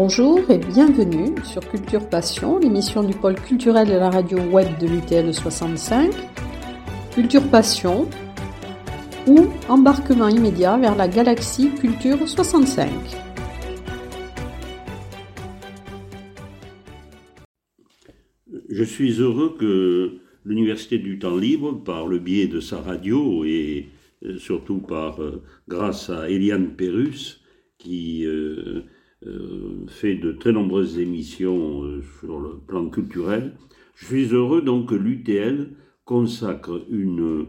Bonjour et bienvenue sur Culture Passion, l'émission du pôle culturel de la radio web de l'UTL 65. Culture Passion ou embarquement immédiat vers la galaxie Culture 65. Je suis heureux que l'Université du temps libre, par le biais de sa radio et euh, surtout par, euh, grâce à Eliane Perrus, qui euh, fait de très nombreuses émissions sur le plan culturel, je suis heureux donc que l'UTL consacre une,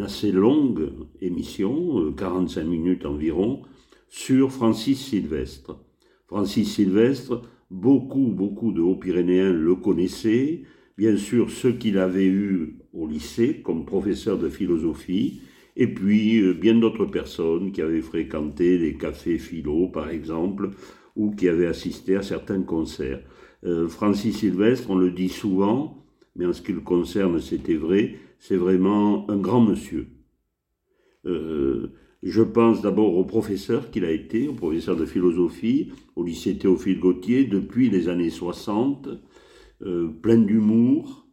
assez longue émission, 45 minutes environ, sur Francis Sylvestre. Francis Sylvestre, beaucoup, beaucoup de Hauts-Pyrénéens le connaissaient, bien sûr ceux qu'il avait eus au lycée comme professeur de philosophie, et puis euh, bien d'autres personnes qui avaient fréquenté les cafés philo, par exemple, ou qui avaient assisté à certains concerts. Euh, Francis Sylvestre, on le dit souvent, mais en ce qui le concerne, c'était vrai, c'est vraiment un grand monsieur. Euh, je pense d'abord au professeur qu'il a été, au professeur de philosophie, au lycée Théophile Gautier, depuis les années 60, euh, plein d'humour,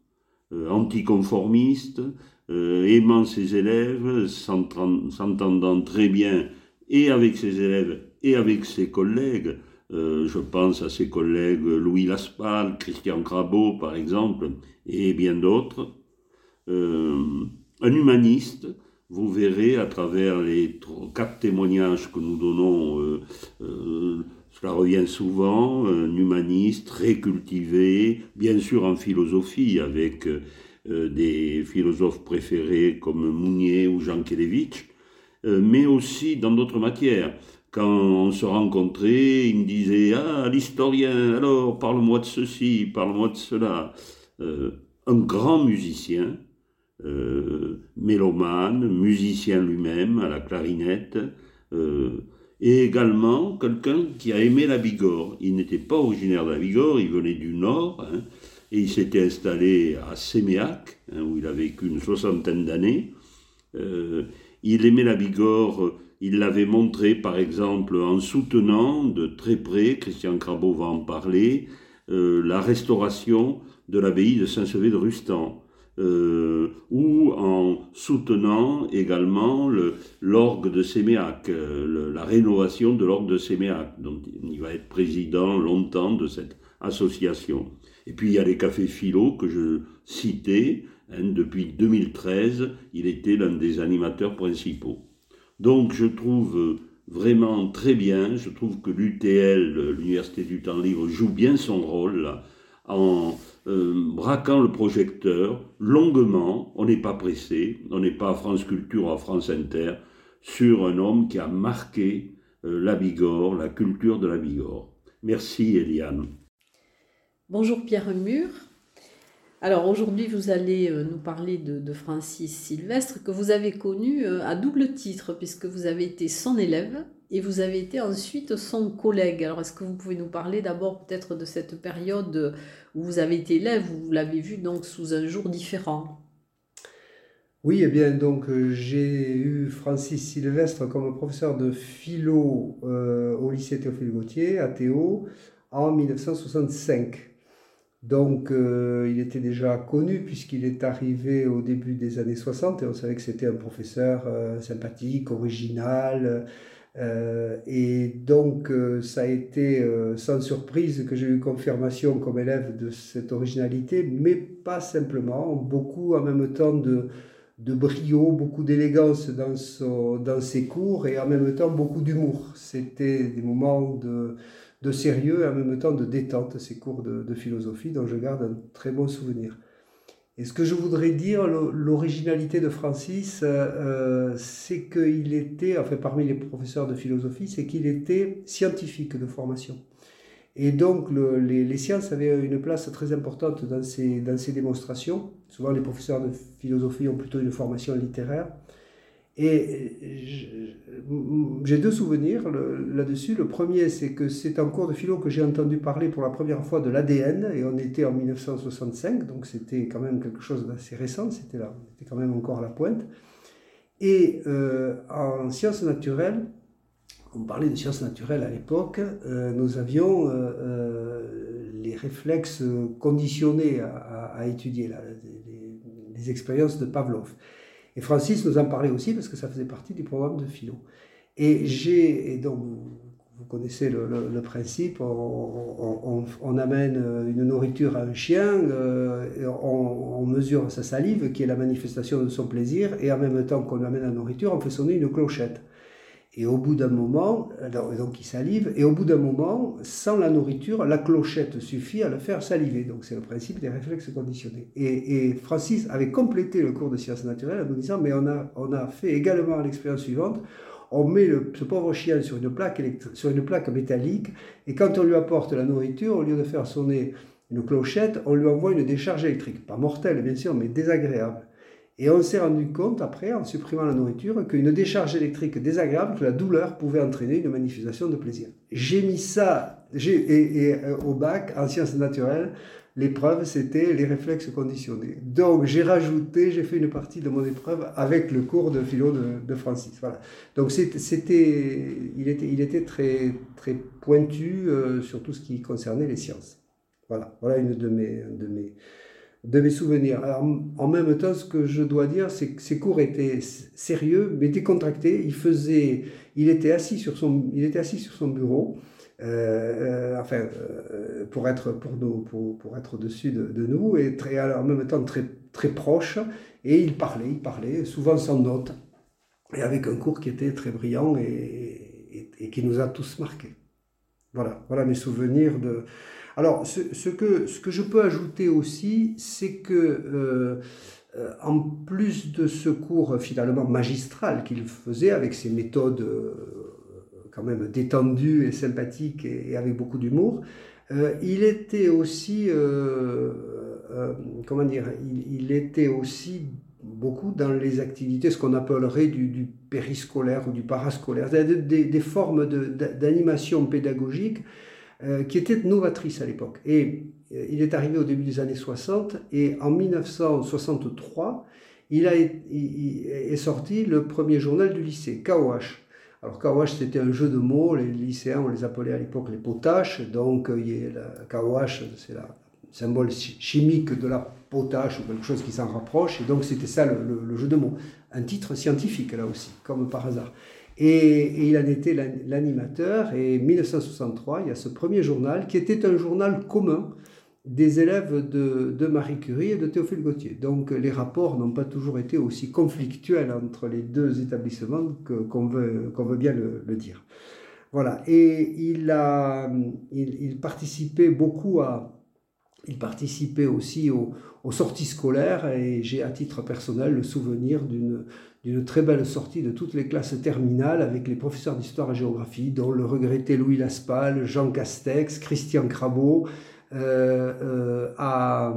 anticonformiste, aimant ses élèves, s'entendant très bien et avec ses élèves et avec ses collègues. Je pense à ses collègues Louis Laspal, Christian Crabeau par exemple, et bien d'autres. un humaniste, vous verrez à travers les quatre témoignages que nous donnons cela revient souvent, un humaniste très cultivé, bien sûr en philosophie, avec euh, des philosophes préférés comme Mounier ou Jean Kelevitch, euh, mais aussi dans d'autres matières. Quand on se rencontrait, il me disait Ah, l'historien, alors parle-moi de ceci, parle-moi de cela. Euh, un grand musicien, mélomane, musicien lui-même à la clarinette et également quelqu'un qui a aimé la Bigorre. Il n'était pas originaire de la Bigorre, il venait du Nord, hein, et il s'était installé à Séméac, hein, où il a vécu une soixantaine d'années. Euh, il aimait la Bigorre, il l'avait montré par exemple en soutenant de très près, Christian Crabeau va en parler, euh, la restauration de l'abbaye de Saint-Sevé de Rustan. Euh, ou en soutenant également l'orgue de Séméac, euh, la rénovation de l'orgue de Séméac, dont il va être président longtemps de cette association. Et puis il y a les cafés philo que je citais, hein, depuis 2013, il était l'un des animateurs principaux. Donc je trouve vraiment très bien, je trouve que l'UTL, l'Université du temps libre, joue bien son rôle en euh, braquant le projecteur longuement, on n'est pas pressé, on n'est pas à France Culture ou à France Inter, sur un homme qui a marqué euh, la Bigorre, la culture de la Bigorre. Merci Eliane. Bonjour Pierre Mur. Alors aujourd'hui, vous allez euh, nous parler de, Francis Sylvestre, que vous avez connu à double titre, puisque vous avez été son élève et vous avez été ensuite son collègue. Alors, est-ce que vous pouvez nous parler d'abord peut-être de cette période où vous avez été élève, où vous l'avez vu donc sous un jour différent? Oui, eh bien, donc euh, j'ai eu Francis Sylvestre comme professeur de philo euh, au lycée Théophile Gautier, à Théo, en 1965. Donc, euh, il était déjà connu puisqu'il est arrivé au début des années 60 et on savait que c'était un professeur sympathique, original, euh, et donc, euh, ça a été euh, sans surprise que j'ai eu confirmation comme élève de cette originalité, mais pas simplement, beaucoup en même temps de, de brio, beaucoup d'élégance dans, dans ses cours et en même temps beaucoup d'humour. C'était des moments de, de, sérieux et en même temps de détente, ces cours de, philosophie dont je garde un très bon souvenir. Et ce que je voudrais dire, l'originalité de Francis, euh, c'est qu'il était, enfin parmi les professeurs de philosophie, c'est qu'il était scientifique de formation. Et donc les, sciences avaient une place très importante dans ces, dans ces démonstrations. Souvent les professeurs de philosophie ont plutôt une formation littéraire. Et j'ai deux souvenirs là-dessus. Le premier, c'est que c'est en cours de philo que j'ai entendu parler pour la première fois de l'ADN, et on était en 1965, donc c'était quand même quelque chose d'assez récent, c'était là, on quand même encore à la pointe. Et euh, en sciences naturelles, on parlait de sciences naturelles à l'époque, nous avions les réflexes conditionnés à, étudier les, expériences de Pavlov. Et Francis nous en parlait aussi parce que ça faisait partie du programme de philo. Et j'ai, donc vous connaissez le, principe, on, amène une nourriture à un chien, euh, on, mesure sa salive, qui est la manifestation de son plaisir, et en même temps qu'on amène la nourriture, on fait sonner une clochette. Et au bout d'un moment, donc il salive, et au bout d'un moment, sans la nourriture, la clochette suffit à le faire saliver. Donc c'est le principe des réflexes conditionnés. Et, Francis avait complété le cours de sciences naturelles en nous disant, mais on a, on a fait également l'expérience suivante, on met ce pauvre chien sur une, plaque sur une plaque métallique, et quand on lui apporte la nourriture, au lieu de faire sonner une clochette, on lui envoie une décharge électrique. Pas mortelle, bien sûr, mais désagréable. Et on s'est rendu compte, après, en supprimant la nourriture, qu'une décharge électrique désagréable, que la douleur pouvait entraîner une manifestation de plaisir. J'ai mis ça, et, euh, au bac, en sciences naturelles, l'épreuve, c'était les réflexes conditionnés. Donc, j'ai rajouté, j'ai fait une partie de mon épreuve avec le cours de philo de, Francis. Voilà. Donc, c'était, il, était, il était très, très pointu euh, sur tout ce qui concernait les sciences. Voilà, voilà une de mes, de mes, de mes souvenirs. en même temps, ce que je dois dire, c'est que ces cours étaient sérieux, mais décontractés. Il faisait, il était assis sur son, il était assis sur son bureau. Euh, euh, enfin, euh, pour être pour nous, pour, pour être au-dessus de, nous et très, en même temps très très proche. Et il parlait, il parlait, souvent sans notes, et avec un cours qui était très brillant et, et, et qui nous a tous marqués. Voilà, voilà mes souvenirs de. Alors, ce, que, ce que je peux ajouter aussi, c'est que euh, en plus de ce cours finalement magistral qu'il faisait avec ses méthodes quand même détendu et sympathique et, avec beaucoup d'humour. Euh, il était aussi, euh, euh, comment dire, il, était aussi beaucoup dans les activités, ce qu'on appellerait du, périscolaire ou du parascolaire, des, des formes d'animation pédagogique qui étaient novatrices à l'époque. Et il est arrivé au début des années 60 et en 1963, il, a, est sorti le premier journal du lycée, KOH. Alors KOH c'était un jeu de mots, les lycéens on les appelait à l'époque les potaches, donc euh, il KOH c'est le symbole chimique de la potache ou quelque chose qui s'en rapproche, et donc c'était ça le, jeu de mots. Un titre scientifique là aussi, comme par hasard. Et, il en était l'animateur, et en 1963 il y a ce premier journal qui était un journal commun des élèves de, Marie Curie et de Théophile Gautier. Donc les rapports n'ont pas toujours été aussi conflictuels entre les deux établissements qu'on veut, bien le, dire. Voilà, et il, a, il, participait beaucoup à... Il participait aussi aux, sorties scolaires et j'ai à titre personnel le souvenir d'une très belle sortie de toutes les classes terminales avec les professeurs d'histoire et géographie, dont le regretté Louis Laspal, Jean Castex, Christian Crabeau, euh, euh, à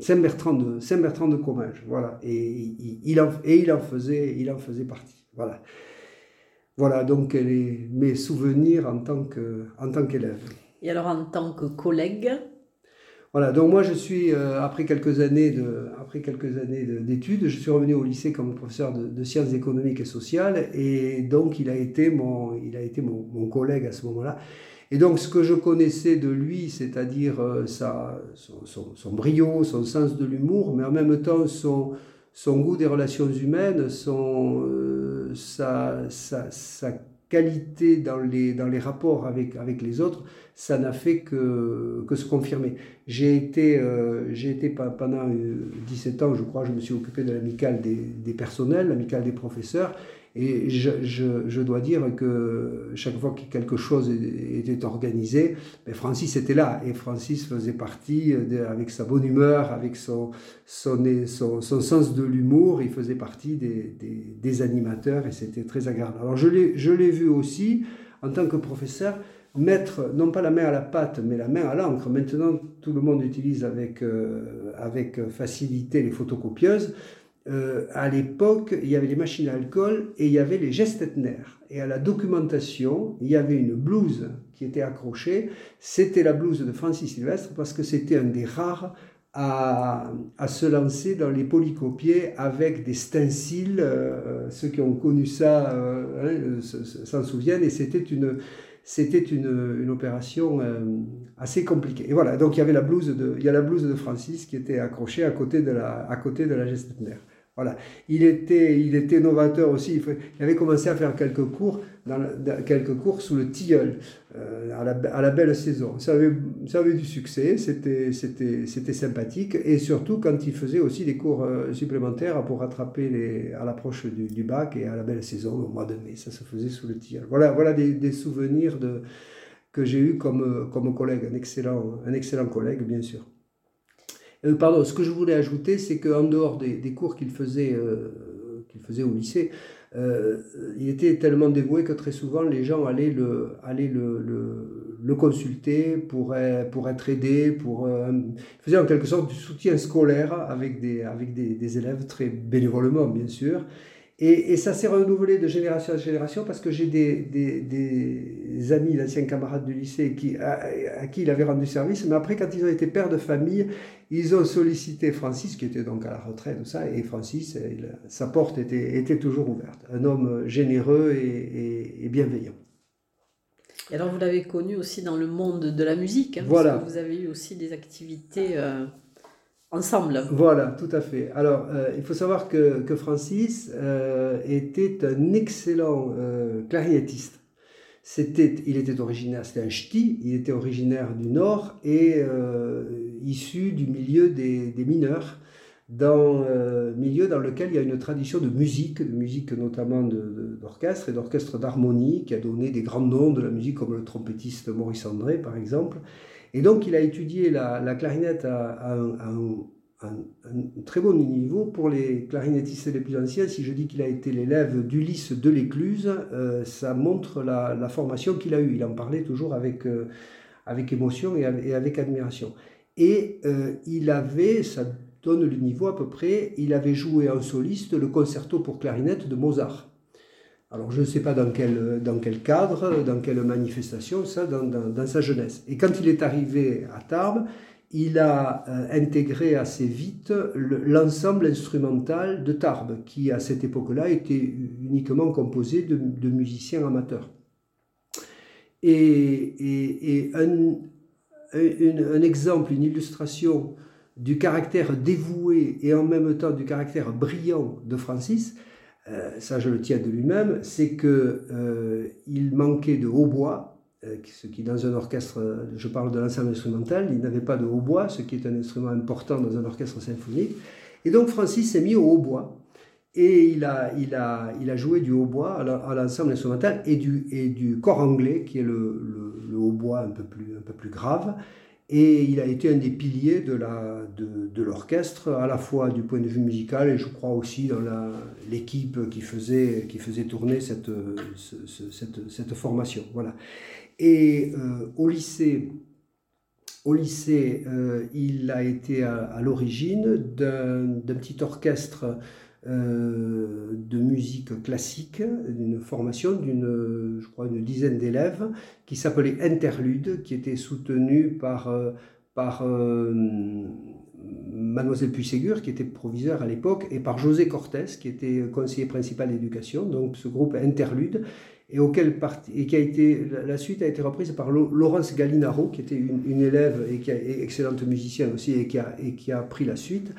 Saint-Bertrand de, Saint -Bertrand de Comminges. Voilà. Et, il en, et il, en faisait, il en faisait partie. Voilà. Voilà donc mes souvenirs en tant, que, en tant qu'élève. Et alors en tant que collègue voilà, donc moi je suis, euh, après quelques années après quelques années d'études, je suis revenu au lycée comme professeur de, sciences économiques et sociales, et donc il a été mon, il a été mon, collègue à ce moment-là. Et donc ce que je connaissais de lui, c'est-à-dire euh, son, brio, son sens de l'humour, mais en même temps son, son goût des relations humaines, son, euh, sa, qualité dans les, dans les rapports avec, avec les autres, ça n'a fait que, que se confirmer. J'ai été, euh, été pendant 17 ans, je crois, je me suis occupé de l'amicale des, des personnels, l'amicale des professeurs, et je, dois dire que chaque fois que quelque chose était organisé, ben Francis était là. Et Francis faisait partie, avec sa bonne humeur, avec son, son, son, sens de l'humour, il faisait partie des, des, animateurs et c'était très agréable. Alors je l'ai vu aussi en tant que professeur mettre non pas la main à la pâte, mais la main à l'encre. Maintenant, tout le monde utilise avec, euh, avec facilité les photocopieuses. Euh, à l'époque, il y avait les machines à alcool et il y avait les gestes etnaires. Et à la documentation, il y avait une blouse qui était accrochée. C'était la blouse de Francis Sylvestre parce que c'était un des rares à, se lancer dans les polycopiés avec des stencils. ceux qui ont connu ça hein, s'en souviennent, et c'était une, c'était une, opération assez compliquée. Et voilà, donc il y avait la blouse de, y a la blouse de Francis qui était accrochée à côté de la, à côté de la. Voilà. Il était, il était novateur aussi. Il, avait commencé à faire quelques cours, dans, quelques cours sous le tilleul, euh, à, la, belle saison. Ça avait, ça avait du succès, c'était, sympathique. Et surtout quand il faisait aussi des cours euh, supplémentaires pour rattraper les, à l'approche du, bac et à la belle saison au mois de mai. Ça se faisait sous le tilleul. Voilà, voilà des, souvenirs que j'ai eu comme, comme collègue, un excellent, un excellent collègue, bien sûr. Euh, pardon, ce que je voulais ajouter, c'est qu'en dehors des, cours qu'il faisait, euh, faisait au lycée, euh, il était tellement dévoué que très souvent les gens allaient le, allaient le, le, consulter pour, pour être aidé, pour, il faisait en quelque sorte du soutien scolaire avec des, avec des élèves très bénévolement bien sûr. Et, ça s'est renouvelé de génération en génération parce que j'ai des, des, des, amis, d'anciens camarades du lycée qui, à, qui il avait rendu service. Mais après, quand ils ont été pères de famille, ils ont sollicité Francis, qui était donc à la retraite, ça. Et Francis, sa porte était, était toujours ouverte. Un homme généreux et, et, bienveillant. Et alors, vous l'avez connu aussi dans le monde de la musique. Hein, voilà. Parce que vous avez eu aussi des activités. Euh, ensemble. Voilà, tout à fait. Alors, euh, il faut savoir que, que Francis euh, était un excellent euh, clarinettiste. C'était, il était originaire, c'était un ch'ti, il était originaire du Nord et issu du milieu des, des mineurs, dans milieu dans lequel il y a une tradition de musique, de musique notamment d'orchestre et d'orchestre d'harmonie, qui a donné des grands noms de la musique comme le trompettiste Maurice André, par exemple. Et donc, il a étudié la, clarinette à, un, très bon niveau. Pour les clarinettistes les plus anciens, si je dis qu'il a été l'élève d'Ulysse de l'Écluse, euh, ça montre la, formation qu'il a eue. Il en parlait toujours avec, euh, avec émotion et, avec admiration. Et euh, il avait, ça donne le niveau à peu près, il avait joué en soliste le concerto pour clarinette de Mozart. Alors je ne sais pas dans quel, cadre, dans quelle manifestation, ça, dans, sa jeunesse. Et quand il est arrivé à Tarbes, il a euh, intégré assez vite l'ensemble instrumental de Tarbes, qui à cette époque-là était uniquement composé de, musiciens amateurs. Et, un, exemple, une illustration du caractère dévoué et en même temps du caractère brillant de Francis, ça je le tiens de lui-même, c'est qu'il euh, manquait de hautbois, euh, ce qui dans un orchestre, je parle de l'ensemble instrumental, il n'avait pas de hautbois, ce qui est un instrument important dans un orchestre symphonique. Et donc Francis s'est mis au hautbois. Et il a, il a, il a joué du hautbois à l'ensemble instrumental et du, et du corps anglais, qui est le, le, le hautbois un peu plus, un peu plus grave. Et il a été un des piliers de, l'orchestre, à la fois du point de vue musical et je crois aussi dans l'équipe qui faisait, qui faisait tourner cette, cette, formation. Voilà. Et euh, au lycée, au lycée euh, il a été à l'origine d'un, petit orchestre euh, de musique classique, d'une formation d'une, je crois, une dizaine d'élèves, qui s'appelait Interlude, qui était soutenu par, euh, par euh, Mademoiselle Puisségur, qui était proviseur à l'époque, et par José Cortés, qui était conseiller principal d'éducation, donc ce groupe Interlude, et, auquel et qui a été, la suite a été reprise par Laurence Gallinaro, qui était une, une élève et qui est excellente musicienne aussi, et qui a, et qui a pris la suite.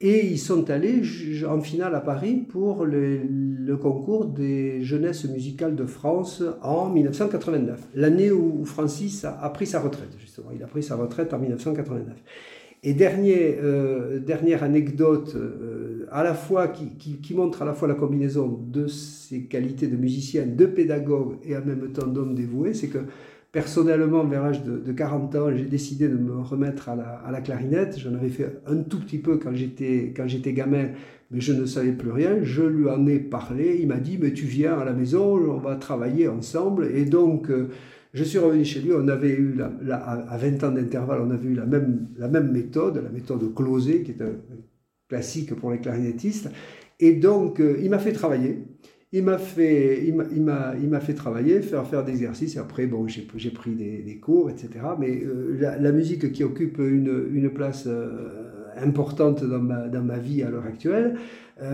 Et ils sont allés en finale à Paris pour le, concours des jeunesses musicales de France en 1989, l'année où Francis a, pris sa retraite, justement. Il a pris sa retraite en 1989. Et dernier, euh, dernière anecdote, euh, à la fois qui, qui, montre à la fois la combinaison de ses qualités de musicien, de pédagogue et en même temps d'homme dévoué, c'est que Personnellement, vers l'âge de, 40 ans, j'ai décidé de me remettre à la, clarinette. J'en avais fait un tout petit peu quand j'étais, gamin, mais je ne savais plus rien. Je lui en ai parlé. Il m'a dit, mais tu viens à la maison, on va travailler ensemble. Et donc, euh, je suis revenu chez lui. On avait eu, à 20 ans d'intervalle, on avait eu la même, méthode, la méthode closée, qui est un classique pour les clarinettistes. Et donc, euh, il m'a fait travailler il m'a fait, il m'a, il m'a fait travailler, faire faire des exercices. Et après, bon, j'ai, j'ai pris des, des, cours, etc. Mais euh, la, musique qui occupe une, une place euh, importante dans ma, dans ma vie à l'heure actuelle,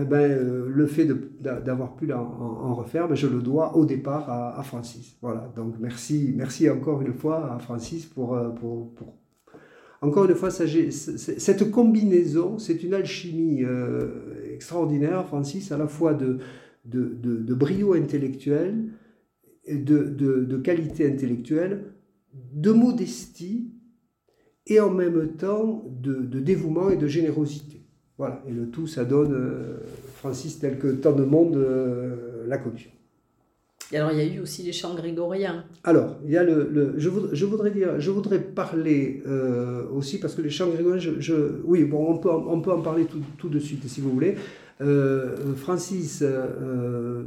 ben, le fait d'avoir pu en, en, refaire, ben, je le dois au départ à, Francis. Voilà, donc merci, merci encore une fois à Francis pour, pour, pour encore une fois, cette combinaison, c'est une alchimie extraordinaire, Francis, à la fois de, de, de, brio intellectuel, de, de, qualité intellectuelle, de modestie et en même temps de, dévouement et de générosité. Voilà, et le tout, ça donne euh, Francis tel que tant de monde euh, l'a connu. Et alors, il y a eu aussi les chants grégoriens. Alors, il y a le, je, voudrais, je, voudrais dire, je voudrais parler euh, aussi, parce que les chants grégoriens, je, oui, bon, on peut, on peut en parler tout, tout de suite, si vous voulez. Euh, Francis, euh,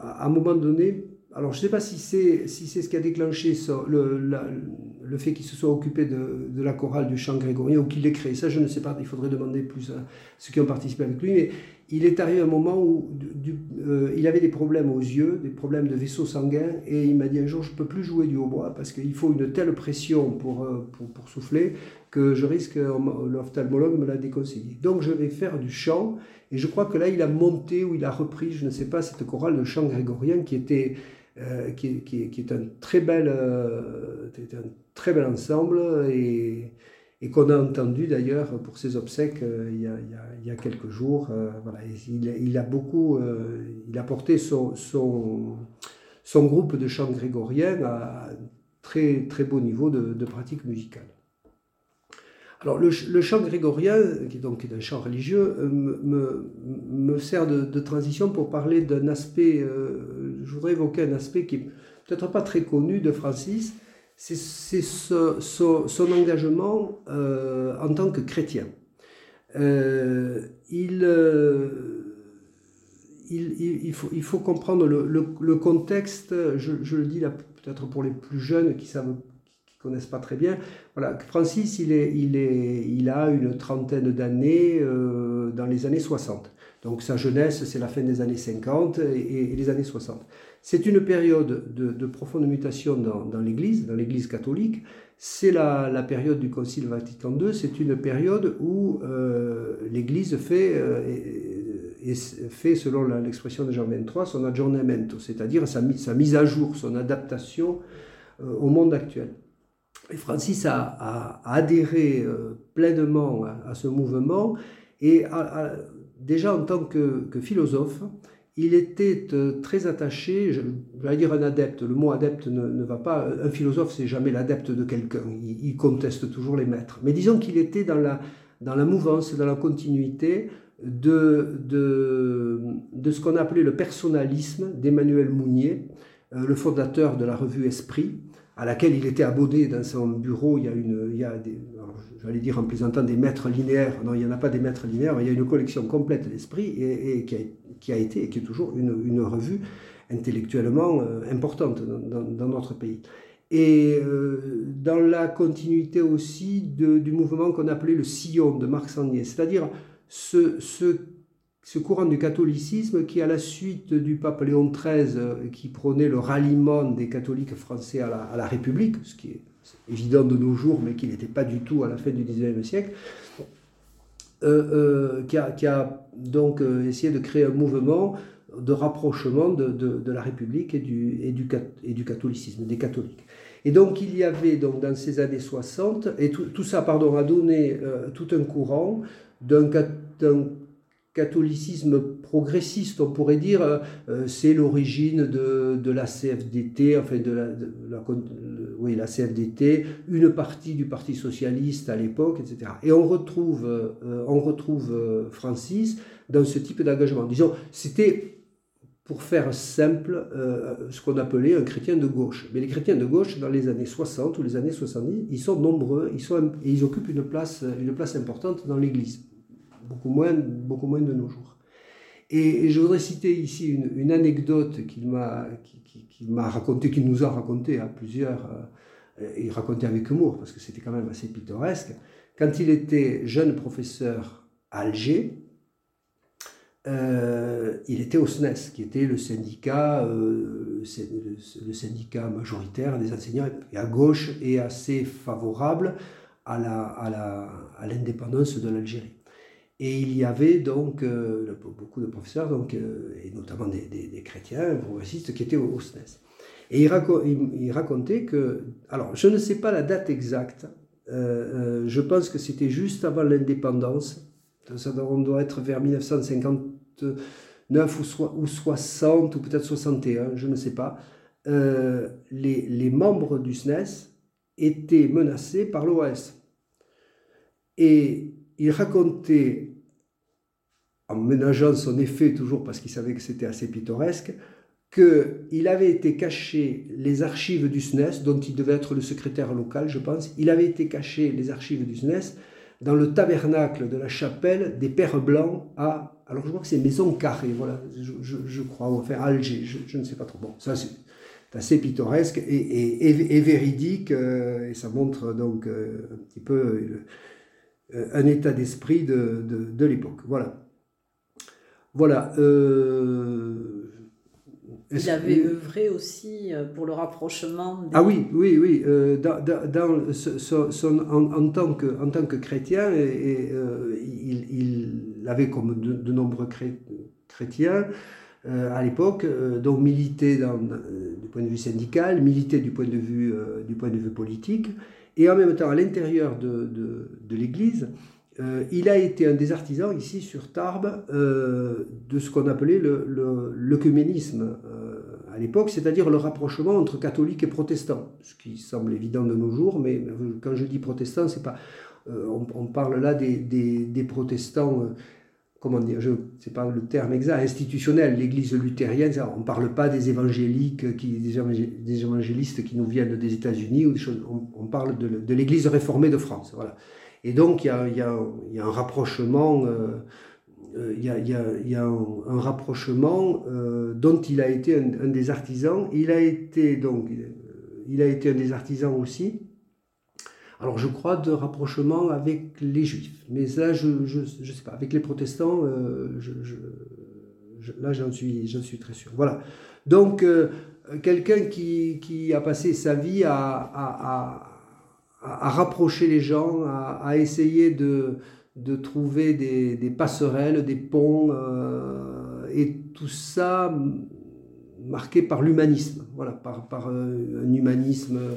à un moment donné, alors je ne sais pas si c'est si ce qui a déclenché le, le fait qu'il se soit occupé de, la chorale du chant grégorien ou qu'il l'ait créé, ça je ne sais pas, il faudrait demander plus à ceux qui ont participé avec lui, mais il est arrivé un moment où euh, il avait des problèmes aux yeux, des problèmes de vaisseau sanguin, et il m'a dit un jour, je ne peux plus jouer du hautbois parce qu'il faut une telle pression pour, pour, pour souffler que je risque, l'ophtalmologue me l'a déconseillé. Donc je vais faire du chant, et je crois que là, il a monté ou il a repris, je ne sais pas, cette chorale de chant grégorien qui était, euh, qui, est un très bel, euh, un très bel ensemble et, qu'on a entendu d'ailleurs pour ses obsèques euh, il, y a, quelques jours. voilà, il, a beaucoup, il a porté son, son, son, groupe de chant grégorien à très, très beau niveau de, pratique musicale. Alors le, chant grégorien, qui est un chant religieux, euh, me, sert de, transition pour parler d'un aspect, je voudrais évoquer un aspect qui est peut-être pas très connu de Francis, c'est son engagement euh, en tant que chrétien. il, il, faut, il, faut, comprendre le, contexte, je, le dis là peut-être pour les plus jeunes qui savent connaissent pas très bien. Voilà, Francis, il, a une trentaine d'années euh, dans les années 60. Donc sa jeunesse, c'est la fin des années 50 et, les années 60. C'est une période de, profonde mutation dans, l'Église, dans l'Église catholique. C'est la, période du Concile Vatican II. C'est une période où euh, l'Église fait, euh, et, fait, selon l'expression de Jean 23, son aggiornamento, c'est-à-dire sa, mise à jour, son adaptation au monde actuel. Et Francis a, adhéré euh, pleinement à, ce mouvement et déjà en tant que, philosophe, il était euh, très attaché, je, vais dire un adepte, le mot adepte ne, va pas, un philosophe c'est jamais l'adepte de quelqu'un, il, conteste toujours les maîtres, mais disons qu'il était dans la, mouvance, dans la continuité de, de, de ce qu'on appelait le personnalisme d'Emmanuel Mounier, euh, le fondateur de la revue Esprit, à laquelle il était abonné dans son bureau. Il y a, une, il y a des, j'allais dire en plaisantant, des maîtres linéaires. Non, il n'y en a pas des maîtres linéaires, mais il y a une collection complète d'esprit et, qui, a, été et qui est toujours une, une revue intellectuellement euh, importante dans, notre pays. Et euh, dans la continuité aussi de, du mouvement qu'on appelait le sillon de Marc Sangnier, c'est-à-dire ce, ce ce courant du catholicisme qui, à la suite du pape Léon XIII, euh, qui prônait le ralliement des catholiques français à la, République, ce qui est évident de nos jours, mais qui n'était pas du tout à la fin du XIXe siècle, euh, euh, qui, a, donc essayé de créer un mouvement de rapprochement de, la République et du, catholicisme, des catholiques. Et donc il y avait donc dans ces années 60, et tout, ça pardon, a donné tout un courant d'un catholicisme progressiste, on pourrait dire, euh, euh, c'est l'origine de, de, la CFDT, enfin de la, oui, la CFDT, une partie du Parti socialiste à l'époque, etc. Et on retrouve, euh, on retrouve Francis dans ce type d'engagement. Disons, c'était pour faire simple, ce qu'on appelait un chrétien de gauche. Mais les chrétiens de gauche, dans les années 60 ou les années 70, ils sont nombreux, ils, sont, et ils occupent une place, une place importante dans l'Église beaucoup moins, beaucoup moins de nos jours. Et, je voudrais citer ici une, anecdote qu'il m'a qui, qu'il nous a raconté à plusieurs, euh, et raconté avec humour, parce que c'était quand même assez pittoresque. Quand il était jeune professeur à Alger, euh, il était au SNES, qui était le syndicat, euh, le, syndicat majoritaire des enseignants, et à gauche et assez favorable à l'indépendance de l'Algérie. Et il y avait donc euh, beaucoup de professeurs, donc, euh, et notamment des, des, chrétiens progressistes qui étaient au, SNES. Et il, racontait que, alors je ne sais pas la date exacte, euh, je pense que c'était juste avant l'indépendance, ça on doit être vers 1959 ou, ou 60 ou peut-être 61, je ne sais pas. les, les membres du SNES étaient menacés par l'OS. Et il racontait en ménageant son effet toujours parce qu'il savait que c'était assez pittoresque, qu'il avait été caché les archives du SNES, dont il devait être le secrétaire local, je pense, il avait été caché les archives du SNES dans le tabernacle de la chapelle des Pères Blancs à, alors je crois que c'est Maison Carrée, voilà, je, crois, ou enfin Alger, je, ne sais pas trop. Bon, ça c'est assez pittoresque et, véridique, euh, et ça montre donc euh, un petit peu euh, un état d'esprit de, de, de l'époque. Voilà. Voilà. Euh, il avait œuvré aussi euh, pour le rapprochement. Ah oui, oui, oui. Euh, dans, son, en, tant que, en tant que chrétien, et, il, avait comme de, nombreux chrétiens à l'époque, donc milité dans, du point de vue syndical, milité du point de vue, du point de vue politique, et en même temps à l'intérieur de, de l'Église, euh, il a été un des artisans ici sur Tarbes euh, de ce qu'on appelait l'œcuménisme euh, à l'époque, c'est-à-dire le rapprochement entre catholiques et protestants, ce qui semble évident de nos jours, mais quand je dis protestants, c'est pas, on, parle là des, des, protestants, comment dire, je sais pas le terme exact, institutionnel, l'Église luthérienne, on ne parle pas des évangéliques, qui, des, évangélistes qui nous viennent des États-Unis on, parle de, de l'Église réformée de France, voilà. Et donc, il y a, un rapprochement, il y a, un, rapprochement dont il a été un, des artisans. Il a été donc, il a été un des artisans aussi. Alors, je crois de rapprochement avec les Juifs, mais là, je ne sais pas. Avec les protestants, euh, je, je, là, j'en suis, suis très sûr. Voilà. Donc, euh, quelqu'un qui, qui, a passé sa vie à, rapprocher les gens, à, essayer de, de trouver des, passerelles, des ponts, euh, et tout ça marqué par l'humanisme, voilà, par, par euh, un humanisme, euh,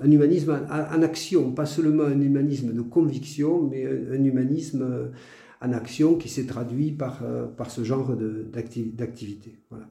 un humanisme en, action, pas seulement un humanisme de conviction, mais un, humanisme en action qui s'est traduit par, par ce genre d'activité. Voilà.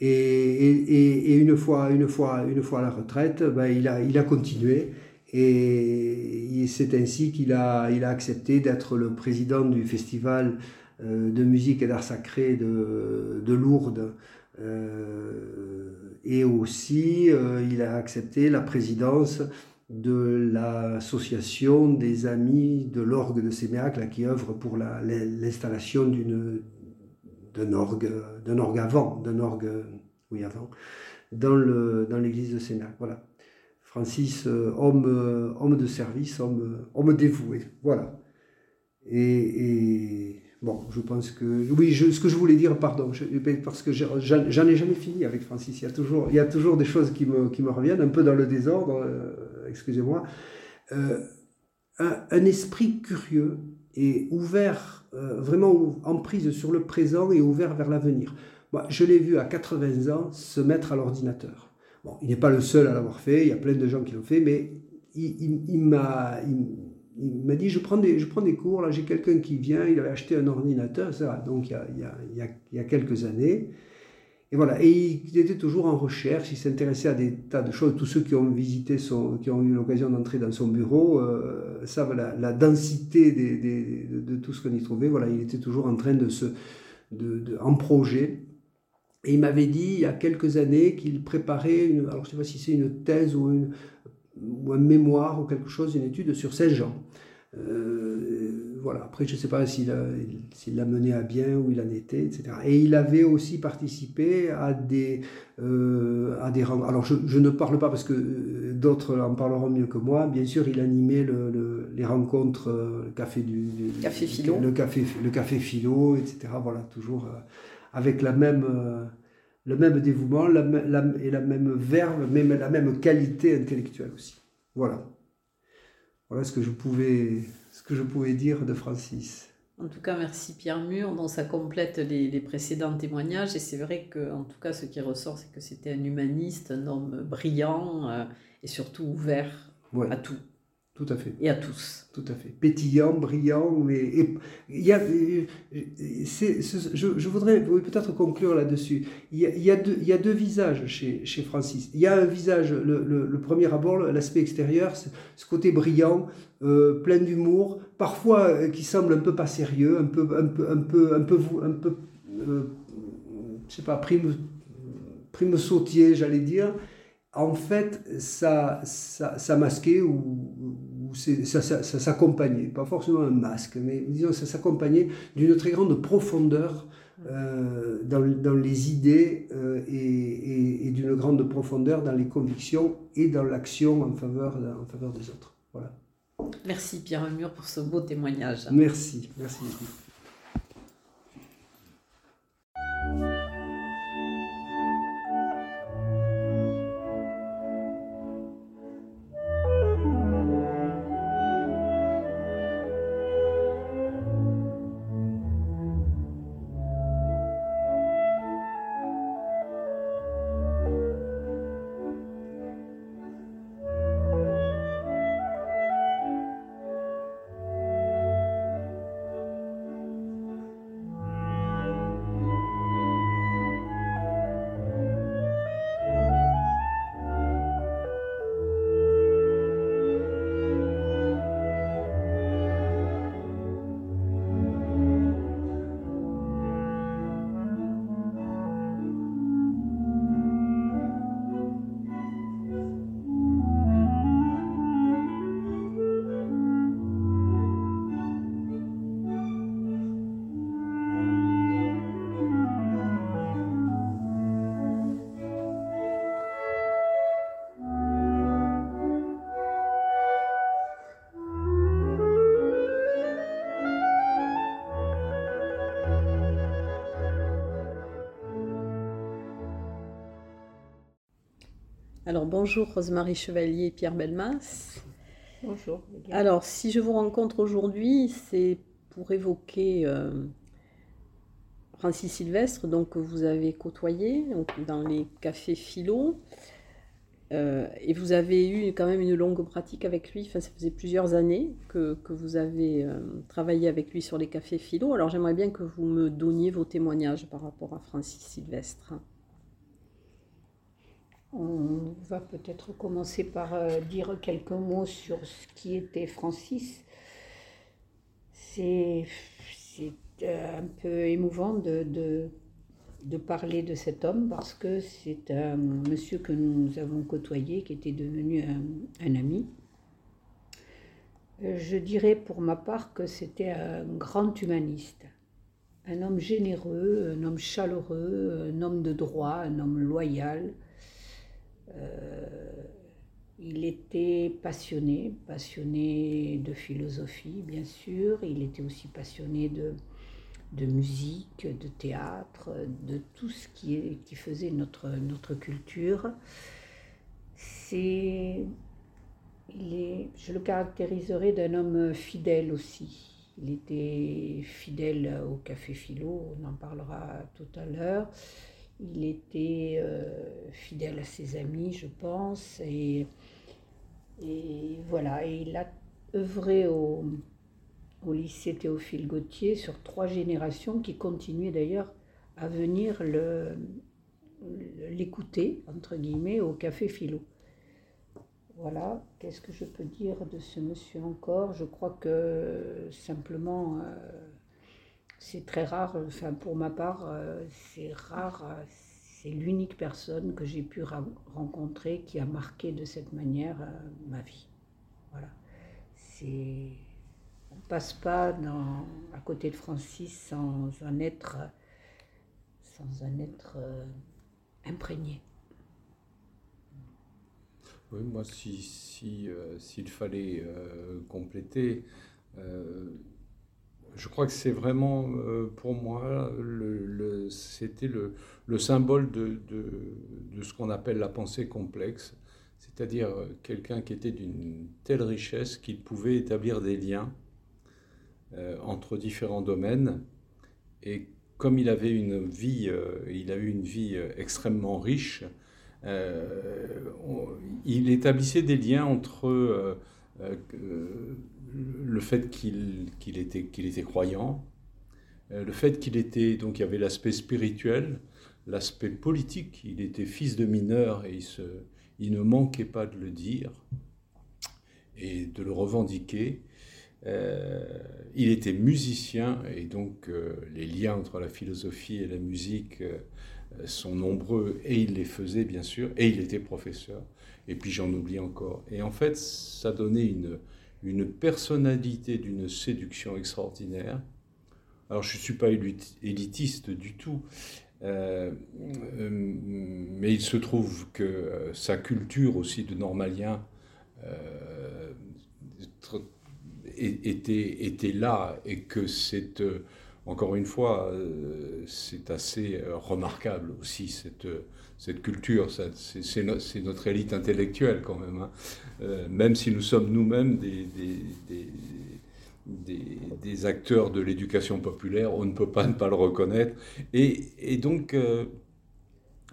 Et, une, fois, une, fois, une fois à la retraite, ben, il, a, il a continué. Et c'est ainsi qu'il a, il a accepté d'être le président du festival euh, de musique et d'art sacré de, de Lourdes. Euh, et aussi, euh, il a accepté la présidence de l'association des amis de l'orgue de Séméac, qui œuvre pour l'installation d'une d'un orgue, d'un orgue avant, d'un orgue, oui, avant, dans, le, dans l'église de Sénac. Voilà. Francis, euh, homme, euh, homme de service, homme, homme dévoué. Voilà. Et, bon, je pense que. Oui, je, ce que je voulais dire, pardon, parce que j'en ai jamais fini avec Francis. Il y a toujours, il y a toujours des choses qui me, qui me reviennent, un peu dans le désordre, euh, excusez-moi. Un, esprit curieux et ouvert euh, vraiment en prise sur le présent et ouvert vers l'avenir. Moi, je l'ai vu à 80 ans se mettre à l'ordinateur. Bon, il n'est pas le seul à l'avoir fait, il y a plein de gens qui l'ont fait, mais il, m'a dit je prends des, je prends des cours, là j'ai quelqu'un qui vient, il avait acheté un ordinateur, ça, donc il y, a, il, y a, il y a quelques années. Et voilà, et il était toujours en recherche, il s'intéressait à des tas de choses. Tous ceux qui ont visité son, qui ont eu l'occasion d'entrer dans son bureau euh, savent la, densité de, tout ce qu'on y trouvait. Voilà, il était toujours en train de se, de, en projet. Et il m'avait dit il y a quelques années qu'il préparait, une, alors je ne sais pas si c'est une thèse ou, une, ou un mémoire ou quelque chose, une étude sur Saint-Jean. Euh, voilà. Après, je ne sais pas s'il l'a mené à bien, où il en était, etc. Et il avait aussi participé à des, euh, à des Alors, je, ne parle pas parce que euh, d'autres en parleront mieux que moi. Bien sûr, il animait les rencontres, euh, le café du, café philo, le café, le café philo, etc. Voilà, toujours avec la même, le même dévouement la, et la même verve, même la même qualité intellectuelle aussi. Voilà. Voilà ce que je pouvais, ce que je pouvais dire de Francis. En tout cas, merci Pierre Mur. dont ça complète les, précédents témoignages. Et c'est vrai que, en tout cas, ce qui ressort, c'est que c'était un humaniste, un homme brillant euh, et surtout ouvert à tout. Tout à fait. Et à tous. Tout à fait. Pétillant, brillant, mais il y a, je, voudrais peut-être conclure là-dessus. Il y a, il, y a deux, il y a deux visages chez, chez Francis. Il y a un visage, le, le, premier abord, l'aspect extérieur, ce côté brillant, euh, plein d'humour, parfois euh, qui semble un peu pas sérieux, un peu, un peu, un peu, un peu, un peu, euh, je sais pas, prime, prime sautier, j'allais dire. En fait, ça, ça, ça masquait ou ça, ça, s'accompagnait, pas forcément un masque, mais disons ça s'accompagnait d'une très grande profondeur euh, dans, dans, les idées euh, et, et, d'une grande profondeur dans les convictions et dans l'action en faveur, en faveur des autres. Voilà. Merci Pierre Mur pour ce beau témoignage. Merci, merci. Bonjour Rosemarie Chevalier et Pierre Belmas. Bonjour. Alors si je vous rencontre aujourd'hui, c'est pour évoquer euh, Francis Sylvestre, donc que vous avez côtoyé dans les cafés philo. Euh, et vous avez eu quand même une longue pratique avec lui, enfin, ça faisait plusieurs années que, vous avez euh, travaillé avec lui sur les cafés philo. Alors j'aimerais bien que vous me donniez vos témoignages par rapport à Francis Sylvestre. On va peut-être commencer par euh, dire quelques mots sur ce qui était Francis. C'est euh, un peu émouvant de, de, parler de cet homme parce que c'est un monsieur que nous avons côtoyé, qui était devenu un, ami. Euh, je dirais pour ma part que c'était un grand humaniste, un homme généreux, un homme chaleureux, un homme de droit, un homme loyal, il était passionné, passionné de philosophie, bien sûr. Il était aussi passionné de, de musique, de théâtre, de tout ce qui, est, qui faisait notre, notre culture. C'est, je le caractériserais d'un homme fidèle aussi. Il était fidèle au Café Philo, on en parlera tout à l'heure. Il était euh, fidèle à ses amis, je pense, et, voilà, il a œuvré au, lycée Théophile Gautier sur trois générations qui continuaient d'ailleurs à venir l'écouter, entre guillemets, au café philo. Voilà, qu'est-ce que je peux dire de ce monsieur encore? Je crois que simplement, euh, c'est très rare, enfin pour ma part, euh, c'est rare, c'est l'unique personne que j'ai pu rencontrer qui a marqué de cette manière euh, ma vie. Voilà. C'est, on passe pas à côté de Francis sans un être, sans un être euh, imprégné. Oui, moi, si, s'il fallait compléter, je crois que c'est vraiment euh, pour moi, le, c'était le, le, symbole de, de, de ce qu'on appelle la pensée complexe. c'est-à-dire euh, quelqu'un qui était d'une telle richesse qu'il pouvait établir des liens euh, entre différents domaines. Et comme il avait une vie, il a eu une vie extrêmement riche, il établissait des liens entre le fait qu'il était, était croyant, le fait qu'il était, donc il y avait l'aspect spirituel, l'aspect politique, il était fils de mineur et il se, il ne manquait pas de le dire et de le revendiquer. Euh, il était musicien et donc euh, les liens entre la philosophie et la musique euh, sont nombreux et il les faisait bien sûr et il était professeur. Et puis j'en oublie encore. Et en fait ça donnait une, une personnalité d'une séduction extraordinaire alors je ne suis pas élitiste du tout euh, euh, mais il se trouve que euh, sa culture aussi de normalien était, là et que c'est, encore une fois, c'est assez remarquable aussi cette, cette culture. C'est notre élite intellectuelle quand même. Hein. Même si nous sommes nous-mêmes des, acteurs de l'éducation populaire, on ne peut pas ne pas le reconnaître. Et, donc, euh,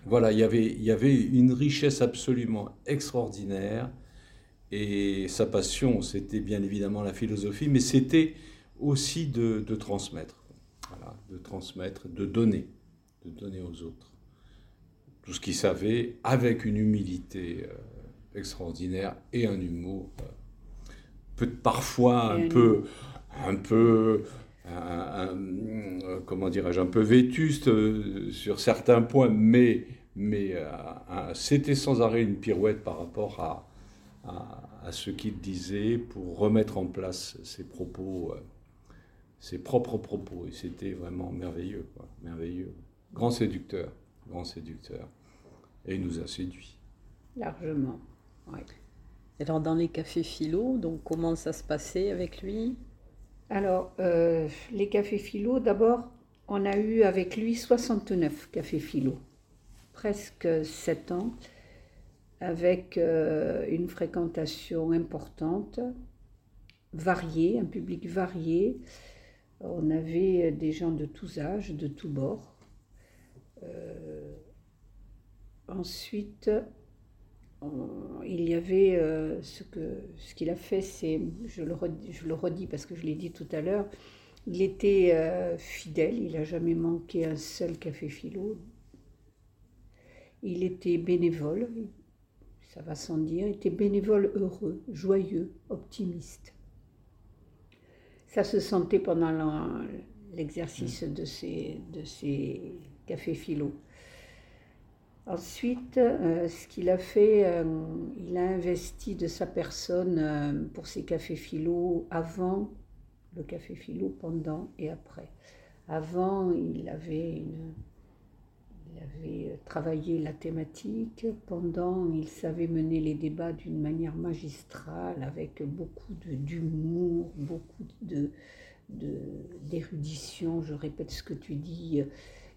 voilà, il y avait une richesse absolument extraordinaire. Et sa passion, c'était bien évidemment la philosophie, mais c'était aussi de, transmettre. de transmettre, de donner, de donner aux autres. Tout ce qu'il savait, avec une humilité euh, extraordinaire et un humour. Euh, peut parfois un peu, un peu, comment dirais-je, un peu vétuste euh, sur certains points, mais, mais euh, c'était sans arrêt une pirouette par rapport à, à, ce qu'il disait pour remettre en place ses propos, ses propres propos. Et c'était vraiment merveilleux, merveilleux. Grand séducteur, grand séducteur. Et il nous a séduits. Largement, Alors dans les cafés philo, donc comment ça se passait avec lui? Alors euh, les cafés philo, d'abord on a eu avec lui 69 cafés philo, presque 7 ans, avec euh, une fréquentation importante, variée, un public varié. On avait des gens de tous âges, de tous bords. Euh, ensuite, il y avait euh, ce que ce qu'il a fait, c'est, je le, redis, je le redis parce que je l'ai dit tout à l'heure, il était euh, fidèle, il n'a jamais manqué un seul café philo. Il était bénévole, ça va sans dire, il était bénévole heureux, joyeux, optimiste. Ça se sentait pendant l'exercice de ces, de ces cafés philo. Ensuite, euh, ce qu'il a fait, euh, il a investi de sa personne euh, pour ses cafés philo avant le café philo, pendant et après. Avant, il avait, il avait travaillé la thématique. Pendant, il savait mener les débats d'une manière magistrale, avec beaucoup d'humour, beaucoup d'érudition. Je répète ce que tu dis.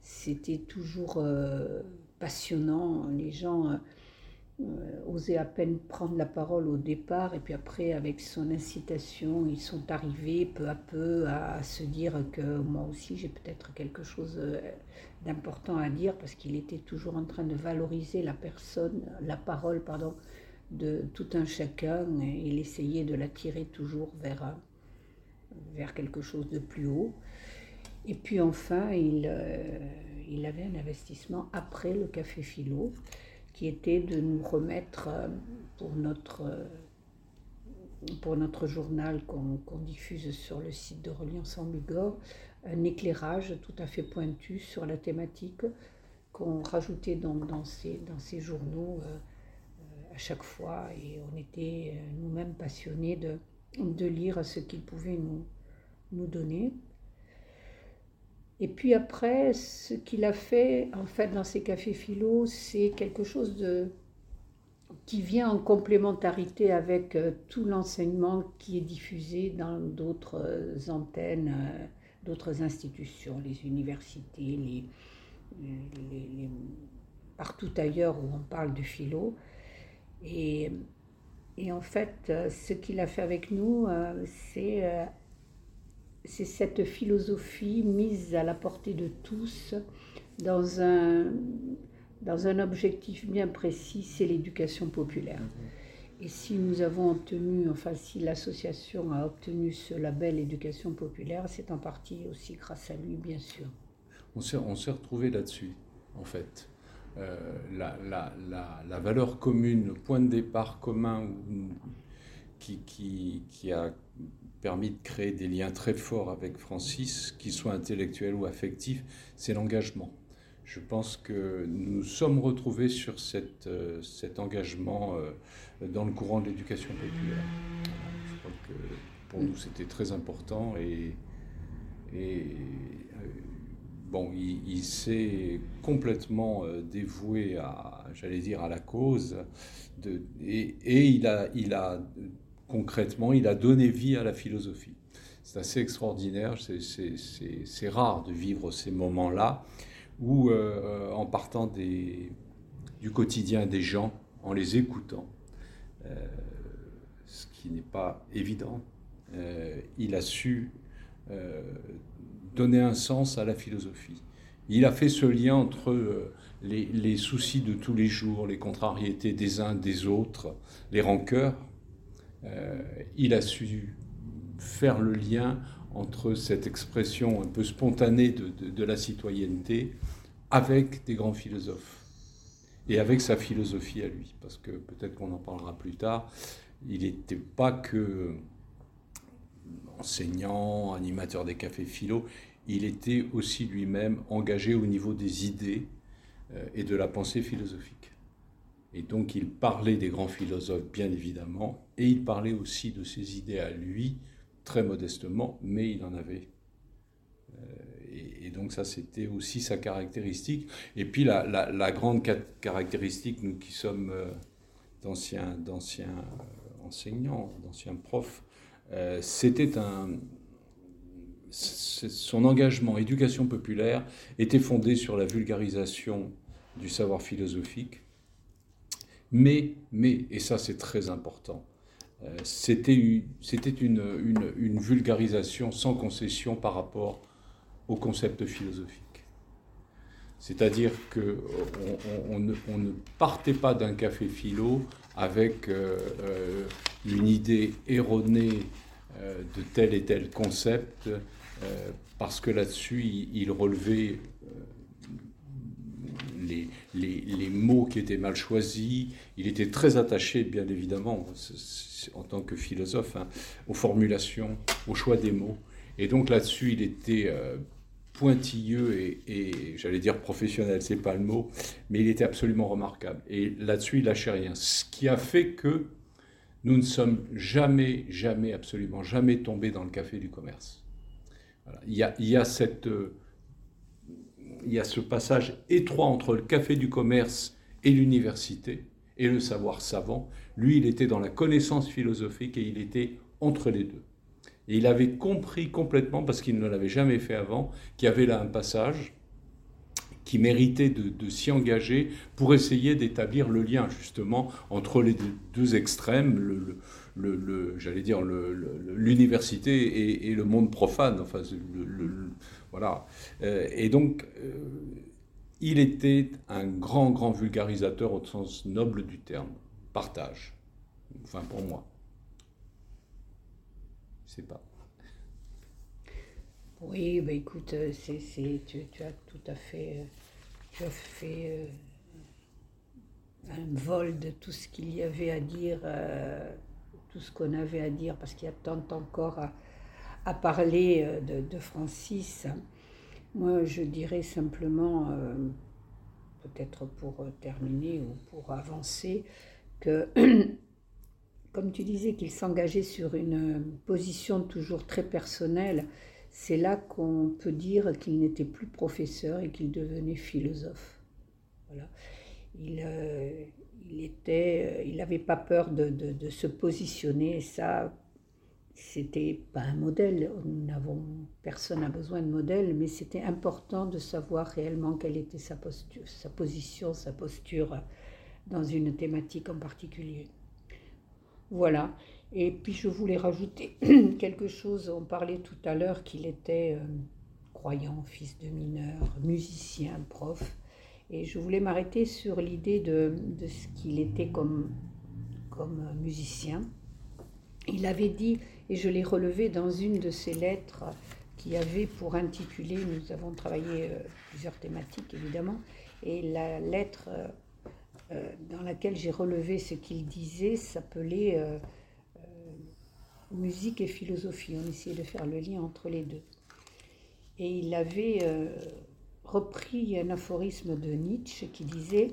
C'était toujours passionnant. Les gens euh, euh, osaient à peine prendre la parole au départ et puis après, avec son incitation, ils sont arrivés peu à peu à, se dire que moi aussi j'ai peut-être quelque chose euh, d'important à dire parce qu'il était toujours en train de valoriser la personne, la parole, pardon, de tout un chacun et il essayait de l'attirer toujours vers, vers quelque chose de plus haut. Et puis enfin, il, il avait un investissement après le café philo qui était de nous remettre euh, pour notre, euh, pour notre journal qu'on diffuse sur le site de Reliance en Bigorre un éclairage tout à fait pointu sur la thématique qu'on rajoutait dans ces, journaux euh, à chaque fois et on était nous-mêmes passionnés de, lire ce qu'ils pouvaient nous, nous donner. Et puis après, ce qu'il a fait, en fait, dans ces cafés philo, c'est quelque chose qui vient en complémentarité avec euh, tout l'enseignement qui est diffusé dans d'autres euh, antennes, euh, d'autres institutions, les universités, partout ailleurs où on parle de philo. Et en fait, ce qu'il a fait avec nous, c'est c'est cette philosophie mise à la portée de tous dans un, dans un objectif bien précis, c'est l'éducation populaire. Et si nous avons obtenu, enfin si l'association a obtenu ce label éducation populaire, c'est en partie aussi grâce à lui, bien sûr. On s'est, on s'est retrouvé là-dessus, en fait. Euh, la, la, la, la, valeur commune, le point de départ commun qui, qui, qui a permis de créer des liens très forts avec Francis, qu'ils soient intellectuels ou affectifs, c'est l'engagement. Je pense que nous sommes retrouvés sur euh, cet engagement euh, dans le courant de l'éducation populaire. je crois que pour nous c'était très important et, euh, bon, il, il s'est complètement dévoué à, j'allais dire, à la cause de, et, et il, a, il a concrètement, il a donné vie à la philosophie. C'est assez extraordinaire, c'est rare de vivre ces moments-là où, euh, en partant du quotidien des gens, en les écoutant, euh, ce qui n'est pas évident, euh, il a su donner un sens à la philosophie. Il a fait ce lien entre les, les, soucis de tous les jours, les contrariétés des uns des autres, les rancœurs, euh, il a su faire le lien entre cette expression un peu spontanée de, la citoyenneté avec des grands philosophes et avec sa philosophie à lui, parce que peut-être qu'on en parlera plus tard, il n'était pas que enseignant, animateur des cafés philo, il était aussi lui-même engagé au niveau des idées euh, et de la pensée philosophique. Et donc il parlait des grands philosophes, bien évidemment, et il parlait aussi de ses idées à lui, très modestement, mais il en avait. Euh, et, donc ça, c'était aussi sa caractéristique. Et puis la, la, grande caractéristique, nous qui sommes euh, d'anciens, d'anciens euh, enseignants, d'anciens profs, c'était un... Son engagement éducation populaire était fondé sur la vulgarisation du savoir philosophique, mais, mais, et ça c'est très important, euh, c'était une, vulgarisation sans concession par rapport au concept philosophique. C'est-à-dire qu'on on, ne, partait pas d'un café philo avec euh, euh, une idée erronée de tel et tel concept, parce que là-dessus, il relevait les, mots qui étaient mal choisis. Il était très attaché, bien évidemment, en tant que philosophe, hein, aux formulations, au choix des mots. Et donc là-dessus, il était euh, pointilleux et, j'allais dire professionnel, c'est pas le mot, mais il était absolument remarquable. Et là-dessus, il lâchait rien. Ce qui a fait que nous ne sommes jamais, jamais, absolument jamais tombés dans le café du commerce. Il, y a, cette... Euh, il y a ce passage étroit entre le café du commerce et l'université et le savoir savant. Lui, il était dans la connaissance philosophique et il était entre les deux. Et il avait compris complètement, parce qu'il ne l'avait jamais fait avant, qu'il y avait là un passage qui méritait de, s'y engager pour essayer d'établir le lien justement entre les deux, extrêmes, j'allais dire l'université et, le monde profane, voilà. Euh, et donc, euh, il était un grand, grand vulgarisateur au sens noble du terme. Partage. Enfin, pour moi. Je sais pas. Oui, bah écoute, euh, c'est, tu, tu, as tout à fait, tu as fait un vol de tout ce qu'il y avait à dire, tout ce qu'on avait à dire, parce qu'il y a tant encore à, à parler euh, de, Francis. Moi, je dirais simplement, euh, peut-être pour terminer ou pour avancer, que, comme tu disais, qu'il s'engageait sur une position toujours très personnelle, c'est là qu'on peut dire qu'il n'était plus professeur et qu'il devenait philosophe. Voilà. Il, euh, il était, il n'avait pas peur de, de, se positionner, ça, c'était pas un modèle, nous n'avons, personne n'a besoin de modèle, mais c'était important de savoir réellement quelle était sa posture, sa position, sa posture dans une thématique en particulier. Voilà. Et puis je voulais rajouter quelque chose. On parlait tout à l'heure qu'il était euh, croyant, fils de mineur, musicien, prof. Et je voulais m'arrêter sur l'idée de, de, ce qu'il était comme, comme musicien. Il avait dit, et je l'ai relevé dans une de ses lettres, qui avait pour intituler, nous avons travaillé euh, plusieurs thématiques évidemment, et la lettre euh, euh, dans laquelle j'ai relevé ce qu'il disait s'appelait Musique et philosophie. On essayait de faire le lien entre les deux. Et il avait repris un aphorisme de Nietzsche qui disait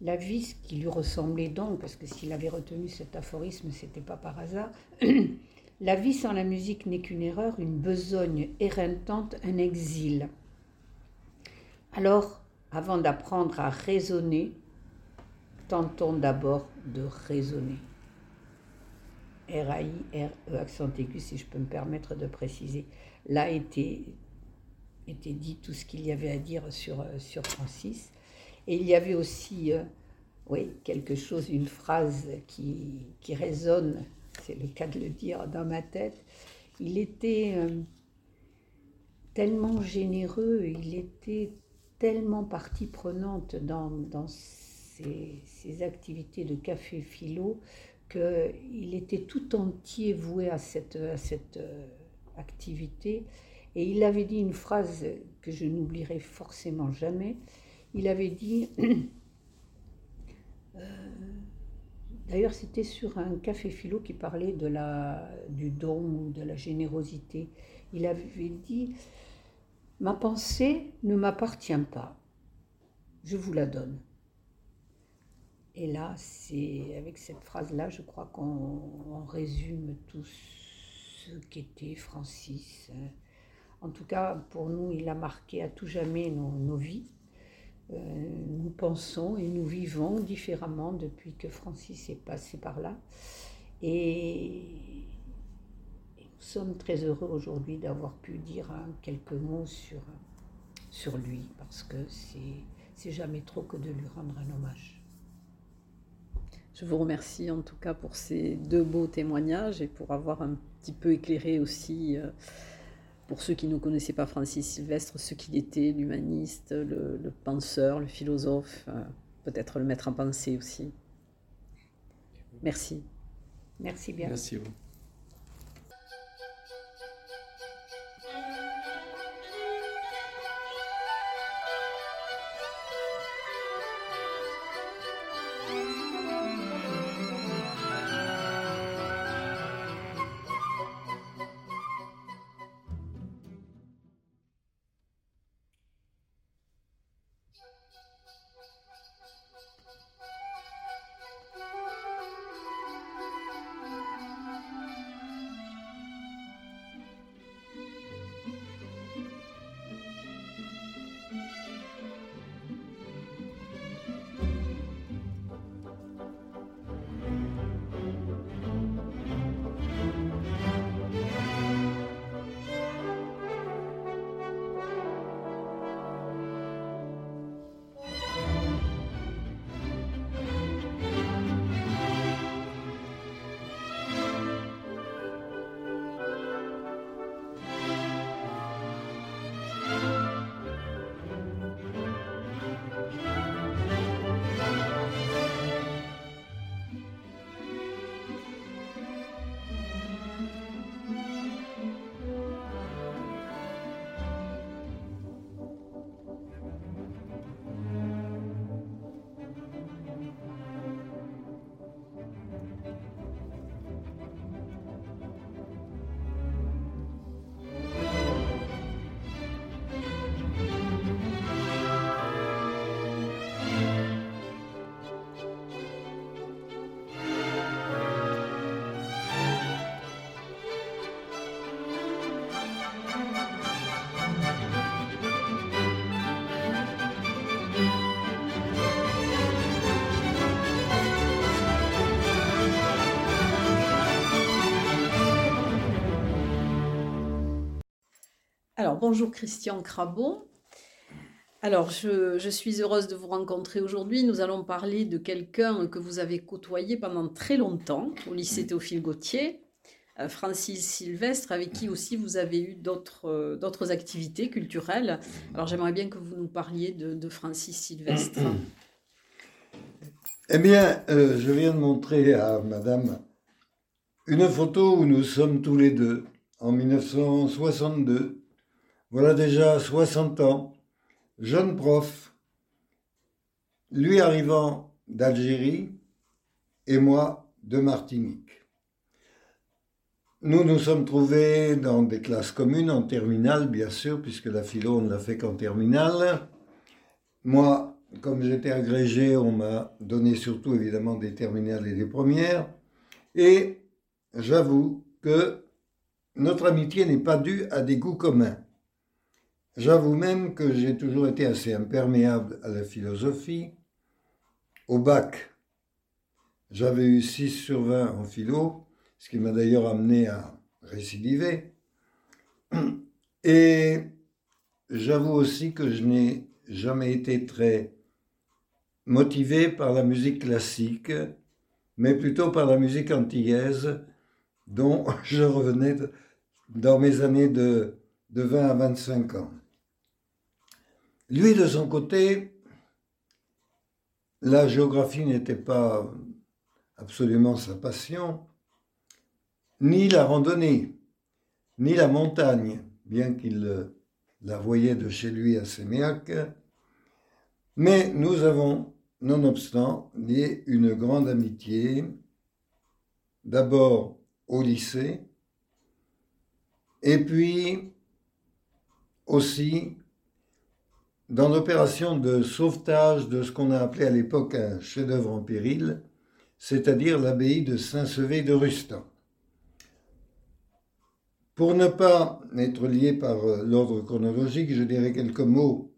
la vie qui lui ressemblait donc, parce que s'il avait retenu cet aphorisme, c'était pas par hasard, La vie sans la musique n'est qu'une erreur, une besogne éreintante, un exil. Alors, avant d'apprendre à raisonner, tentons d'abord de raisonner. R-A-I-R-E, accent aigu, si je peux me permettre de préciser. Là était, était dit tout ce qu'il y avait à dire sur, euh, sur Francis. Et il y avait aussi, euh, oui, quelque chose, une phrase qui, qui résonne c'est le cas de le dire dans ma tête, il était euh, tellement généreux, il était tellement partie prenante dans, dans ses, activités de café philo qu'il était tout entier voué à cette, à cette euh, activité. Et il avait dit une phrase que je n'oublierai forcément jamais. Il avait dit euh, D'ailleurs, c'était sur un café philo qui parlait de la, du don ou de la générosité. Il avait dit Ma pensée ne m'appartient pas, je vous la donne. Et là, c'est avec cette phrase-là, je crois qu'on résume tout ce qu'était Francis. En tout cas, pour nous, il a marqué à tout jamais nos vies. Euh, nous pensons et nous vivons différemment depuis que Francis est passé par là. Et, nous sommes très heureux aujourd'hui d'avoir pu dire quelques mots sur, sur lui, parce que c'est jamais trop que de lui rendre un hommage. Je vous remercie en tout cas pour ces deux beaux témoignages et pour avoir un petit peu éclairé aussi euh, pour ceux qui ne connaissaient pas Francis Sylvestre, ce qu'il était, l'humaniste, le, penseur, le philosophe, euh, peut-être le maître en pensée aussi. Merci. Merci bien. Merci vous. Bonjour Christian Crabon. Alors, je, suis heureuse de vous rencontrer aujourd'hui. Nous allons parler de quelqu'un que vous avez côtoyé pendant très longtemps au lycée Théophile Gautier, euh, Francis Sylvestre, avec qui aussi vous avez eu d'autres euh, activités culturelles. Alors, j'aimerais bien que vous nous parliez de, Francis Sylvestre. Eh bien, euh, je viens de montrer à madame une photo où nous sommes tous les deux en 1962. Voilà déjà 60 ans jeune prof, lui arrivant d'Algérie et moi de Martinique. Nous nous sommes trouvés dans des classes communes, en terminale bien sûr, puisque la philo on ne l'a fait qu'en terminale. Moi, comme j'étais agrégé, on m'a donné surtout évidemment des terminales et des premières. Et j'avoue que notre amitié n'est pas due à des goûts communs. J'avoue même que j'ai toujours été assez imperméable à la philosophie. Au bac, j'avais eu 6 sur 20 en philo, ce qui m'a d'ailleurs amené à récidiver. Et j'avoue aussi que je n'ai jamais été très motivé par la musique classique, mais plutôt par la musique antillaise, dont je revenais dans mes années de, de 20 à 25 ans. Lui, de son côté, la géographie n'était pas absolument sa passion, ni la randonnée, ni la montagne, bien qu'il la voyait de chez lui à Séméac. Mais nous avons, nonobstant, lié une grande amitié, d'abord au lycée, et puis aussi dans l'opération de sauvetage de ce qu'on a appelé à l'époque un chef-d'œuvre en péril, c'est-à-dire l'abbaye de Saint-Sevé de Rustan. Pour ne pas être lié par euh, l'ordre chronologique, je dirais quelques mots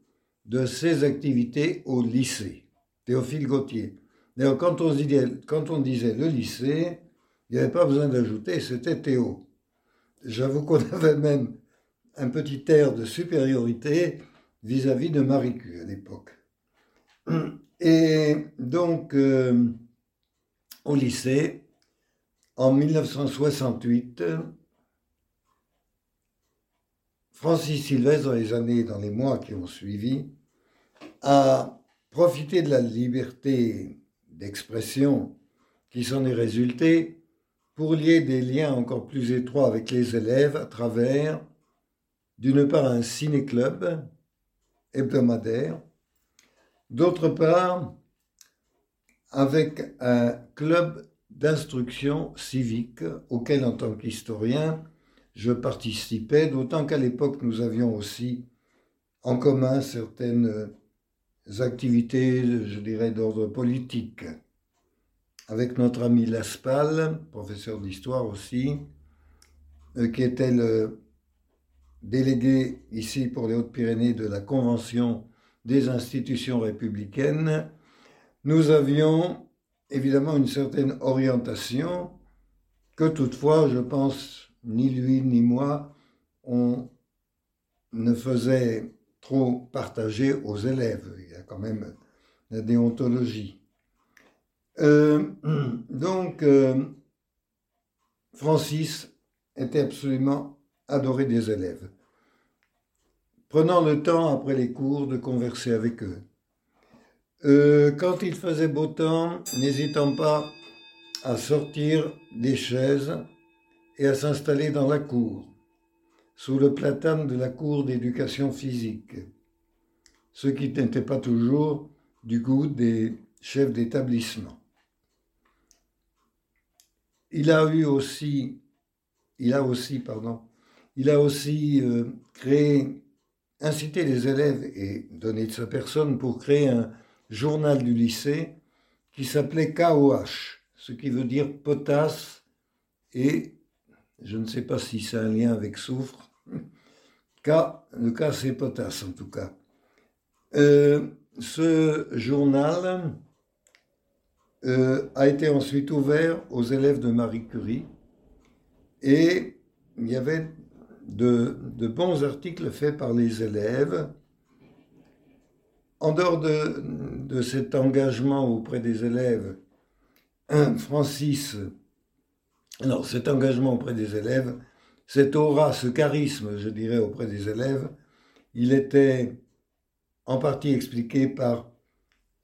de ses activités au lycée, Théophile Gautier. D'ailleurs, quand on disait le lycée, il n'y avait pas besoin d'ajouter, c'était Théo. J'avoue qu'on avait même un petit air de supériorité vis-à-vis de Marie Curie à l'époque. Et donc, euh, au lycée, en 1968, Francis Sylvestre, dans les années, dans les mois qui ont suivi, a profité de la liberté d'expression qui s'en est résultée pour lier des liens encore plus étroits avec les élèves à travers, d'une part, un ciné-club hebdomadaire. D'autre part, avec un club d'instruction civique auquel, en tant qu'historien, je participais, d'autant qu'à l'époque, nous avions aussi en commun certaines activités, je dirais, d'ordre politique. Avec notre ami Laspal, professeur d'histoire aussi, euh, qui était le délégué ici pour les Hautes-Pyrénées de la Convention des institutions républicaines, nous avions évidemment une certaine orientation que toutefois, je pense, ni lui ni moi, on ne faisait trop partager aux élèves. Il y a quand même la déontologie. Euh, donc, euh, Francis était absolument adoré des élèves, prenant le temps après les cours de converser avec eux. Euh, quand il faisait beau temps, n'hésitant pas à sortir des chaises et à s'installer dans la cour, sous le platane de la cour d'éducation physique, ce qui n'était pas toujours du goût des chefs d'établissement. Il a eu aussi, il a aussi, pardon, il a aussi euh, créé, incité les élèves et donné de sa personne pour créer un journal du lycée qui s'appelait KOH, ce qui veut dire potasse et je ne sais pas si c'est un lien avec soufre. K, le K c'est potasse en tout cas. Euh, ce journal euh, a été ensuite ouvert aux élèves de Marie Curie et il y avait de, bons articles faits par les élèves. En dehors de, cet engagement auprès des élèves, Francis, alors cet engagement auprès des élèves, cette aura, ce charisme, je dirais, auprès des élèves, il était en partie expliqué par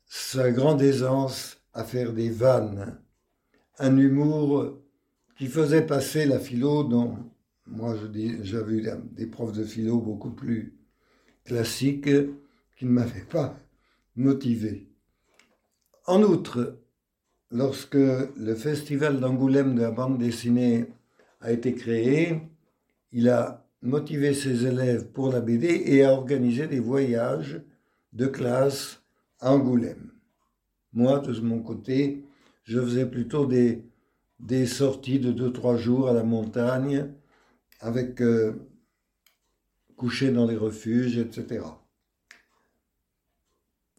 sa grande aisance à faire des vannes, un humour qui faisait passer la philo dont moi j'avais eu des profs de philo beaucoup plus classiques qui ne m'avaient pas motivé. En outre, lorsque le festival d'Angoulême de la bande dessinée a été créé, il a motivé ses élèves pour la BD et a organisé des voyages de classe à Angoulême. Moi, de mon côté, je faisais plutôt des, des sorties de 2-3 jours à la montagne avec euh, coucher dans les refuges, etc.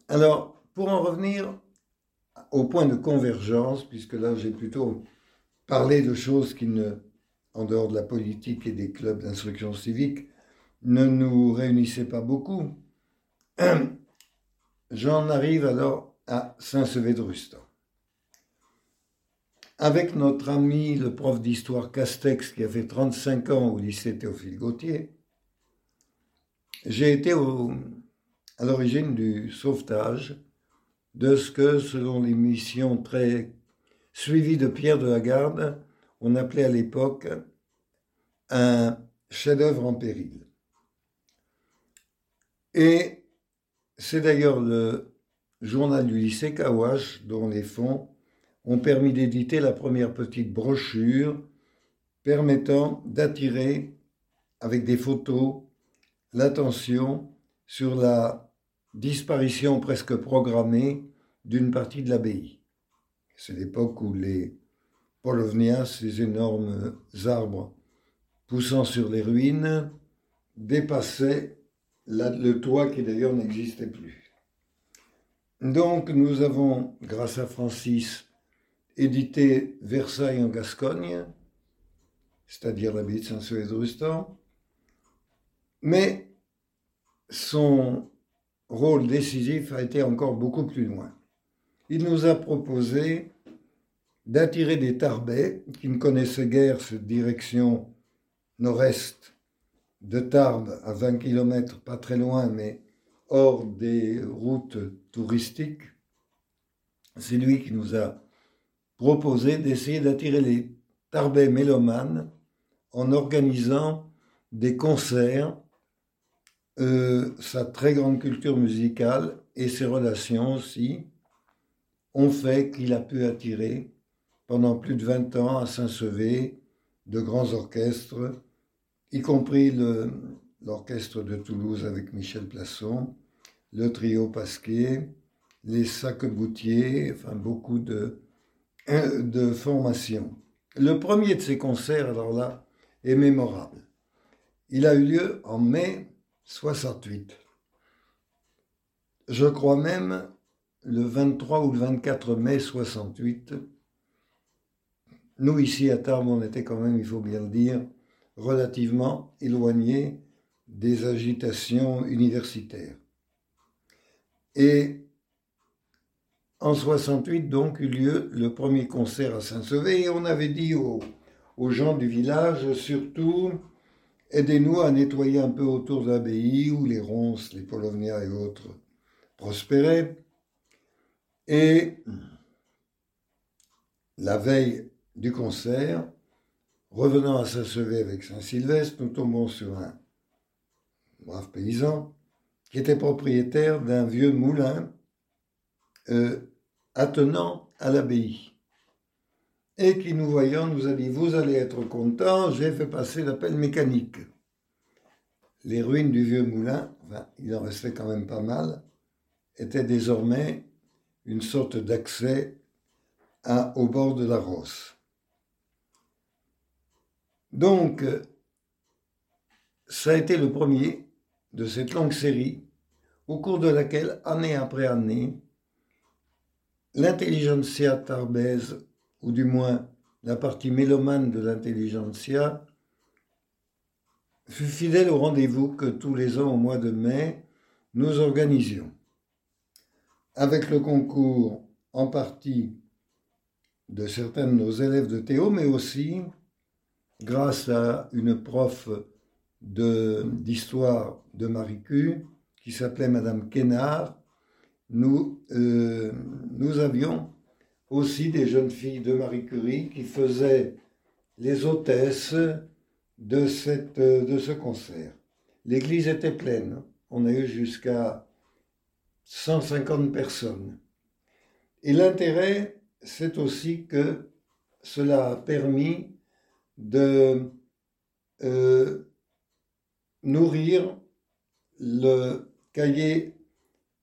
Alors, pour en revenir au point de convergence, puisque là j'ai plutôt parlé de choses qui ne, en dehors de la politique et des clubs d'instruction civique, ne nous réunissaient pas beaucoup, j'en arrive alors à Saint-Sevé de Rustan. Avec notre ami le prof d'histoire Castex qui a fait 35 ans au lycée Théophile Gautier, j'ai été à l'origine du sauvetage de ce que, selon les missions très suivies de Pierre de la Garde, on appelait à l'époque un chef-d'œuvre en péril. Et c'est d'ailleurs le journal du lycée Kawash dont les fonds ont permis d'éditer la première petite brochure permettant d'attirer avec des photos l'attention sur la disparition presque programmée d'une partie de l'abbaye. C'est l'époque où les Polovnias, ces énormes arbres poussant sur les ruines, dépassaient le toit qui d'ailleurs n'existait plus. Donc nous avons, grâce à Francis, édité Versailles en Gascogne, c'est-à-dire l'abbaye de Saint-Suaise-Rustan, mais son rôle décisif a été encore beaucoup plus loin. Il nous a proposé d'attirer des Tarbais qui ne connaissaient guère cette direction nord-est de Tarbes à 20 km, pas très loin, mais hors des routes touristiques. C'est lui qui nous a proposé d'essayer d'attirer les Tarbais mélomanes en organisant des concerts euh, sa très grande culture musicale et ses relations aussi ont fait qu'il a pu attirer pendant plus de 20 ans à Saint-Sevé de grands orchestres, y compris l'orchestre de Toulouse avec Michel Plasson, le trio Pasquier, les Sac-Boutier, enfin beaucoup de, de formations. Le premier de ces concerts, alors là, est mémorable. Il a eu lieu en mai 68. Je crois même le 23 ou le 24 mai 68. Nous, ici à Tarbes, on était quand même, il faut bien le dire, relativement éloignés des agitations universitaires. Et en 68, donc, eut lieu le premier concert à Saint-Sevé et on avait dit aux, gens du village, surtout, Aidez-nous à nettoyer un peu autour de l'abbaye où les ronces, les polovnias et autres prospéraient. Et la veille du concert, revenant à Saint-Sevé avec Saint-Sylvestre, nous tombons sur un brave paysan qui était propriétaire d'un vieux moulin euh, attenant à l'abbaye et qui, nous voyant, nous a dit Vous allez être content, j'ai fait passer l'appel mécanique. Les ruines du vieux moulin, il en restait quand même pas mal, étaient désormais une sorte d'accès au bord de la Rosse. Donc, ça a été le premier de cette longue série au cours de laquelle, année après année, l'intelligentsia tarbaise ou du moins la partie mélomane de l'intelligentsia, fut fidèle au rendez-vous que tous les ans au mois de mai, nous organisions. avec le concours en partie de certains de nos élèves de Théo, mais aussi grâce à une prof d'histoire de, Cu qui s'appelait Madame Kénard, nous, euh, nous avions aussi des jeunes filles de Marie Curie qui faisaient les hôtesses de, cette, de ce concert. L'église était pleine. On a eu jusqu'à 150 personnes. Et l'intérêt, c'est aussi que cela a permis de euh, nourrir le cahier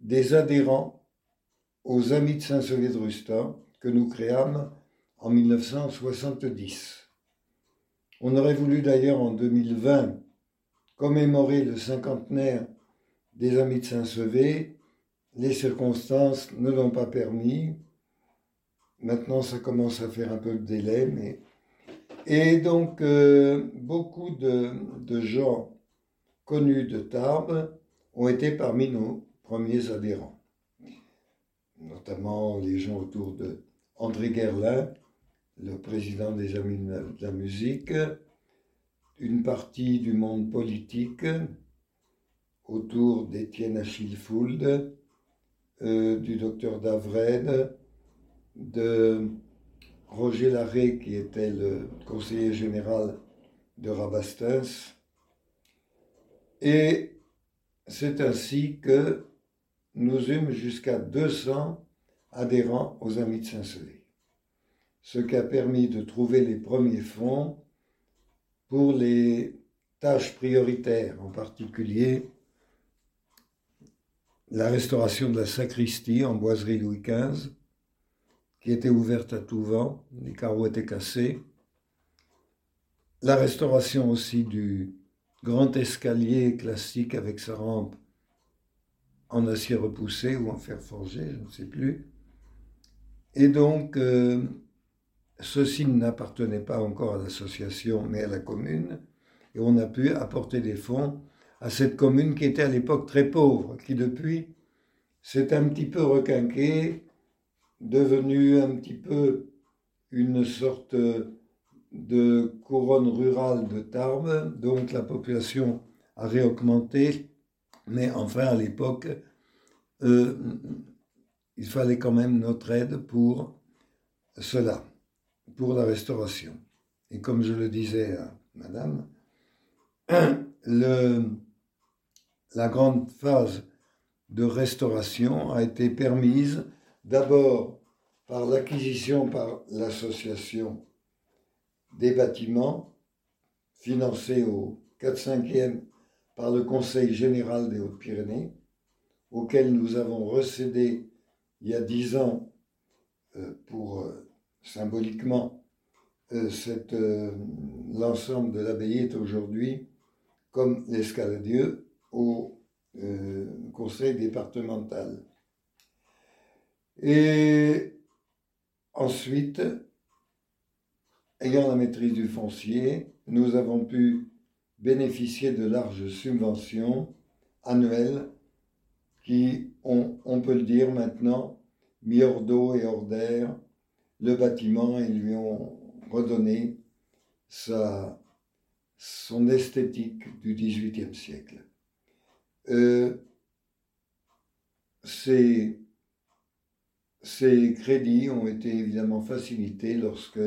des adhérents aux Amis de Saint-Sevé de Rustin que nous créâmes en 1970. On aurait voulu d'ailleurs en 2020 commémorer le cinquantenaire des Amis de Saint-Sevé. Les circonstances ne l'ont pas permis. Maintenant, ça commence à faire un peu de délai, mais... Et donc, euh, beaucoup de, gens connus de Tarbes ont été parmi nos premiers adhérents, notamment les gens autour de André Guerlain, le président des Amis de la musique, une partie du monde politique autour d'Étienne Achille Fould, euh, du docteur Davred, de Roger Larrey, qui était le conseiller général de Rabastens. Et c'est ainsi que nous eûmes jusqu'à 200 adhérents aux Amis de Saint-Sevé, ce qui a permis de trouver les premiers fonds pour les tâches prioritaires, en particulier la restauration de la sacristie en boiserie Louis XV, qui était ouverte à tout vent, les carreaux étaient cassés. La restauration aussi du grand escalier classique avec sa rampe en acier repoussé ou en fer forgé, je ne sais plus. Et donc, euh, ceci n'appartenait pas encore à l'association, mais à la commune. Et on a pu apporter des fonds à cette commune qui était à l'époque très pauvre, qui depuis s'est un petit peu requinquée devenu un petit peu une sorte de couronne rurale de Tarbes, donc la population a réaugmenté, mais enfin à l'époque, euh, il fallait quand même notre aide pour cela, pour la restauration. Et comme je le disais à Madame, le, la grande phase de restauration a été permise D'abord, par l'acquisition par l'association des bâtiments financés au 4-5e par le Conseil général des Hautes-Pyrénées, auquel nous avons recédé il y a dix ans euh, pour euh, symboliquement euh, l'ensemble de l'abbaye est aujourd'hui comme l'escaladieu au conseil départemental. Et ensuite, ayant la maîtrise du foncier, nous avons pu bénéficier de larges subventions annuelles qui ont, on peut le dire maintenant, mis hors d'eau et hors d'air le bâtiment et lui ont redonné sa, son esthétique du XVIIIe siècle. Euh, c'est ces crédits ont été évidemment facilités lorsque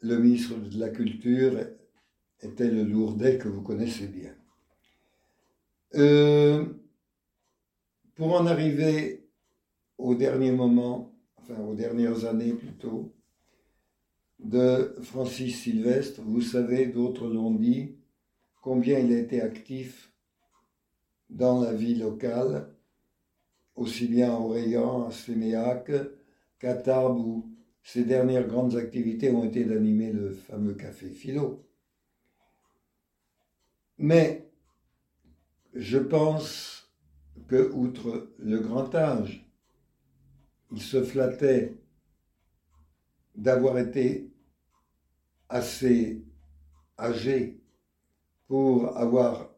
le ministre de la Culture était le Lourdet que vous connaissez bien. Euh, pour en arriver au dernier moment, enfin aux dernières années plutôt, de Francis Sylvestre, vous savez, d'autres l'ont dit, combien il a été actif dans la vie locale aussi bien à Orléans, à Séméac qu'à Tarbes, où ses dernières grandes activités ont été d'animer le fameux café Philo. Mais je pense que, outre le grand âge, il se flattait d'avoir été assez âgé pour avoir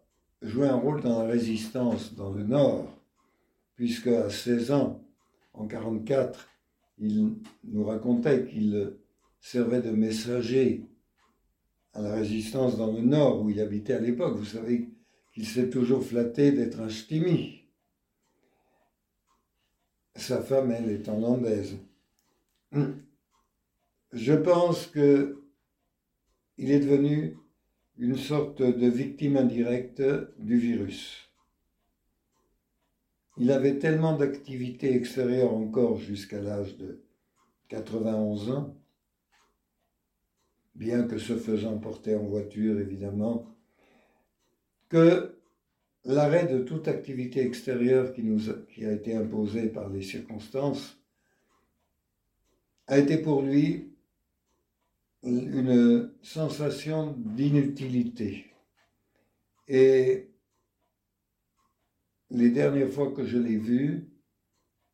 joué un rôle dans la résistance dans le Nord puisque à 16 ans, en 1944, il nous racontait qu'il servait de messager à la résistance dans le Nord, où il habitait à l'époque. Vous savez qu'il s'est toujours flatté d'être un ch'timi. Sa femme, elle, est hollandaise. Je pense que il est devenu une sorte de victime indirecte du virus. Il avait tellement d'activités extérieures encore jusqu'à l'âge de 91 ans, bien que se faisant porter en voiture évidemment, que l'arrêt de toute activité extérieure qui, nous a, qui a été imposée par les circonstances a été pour lui une sensation d'inutilité. Et les dernières fois que je l'ai vu,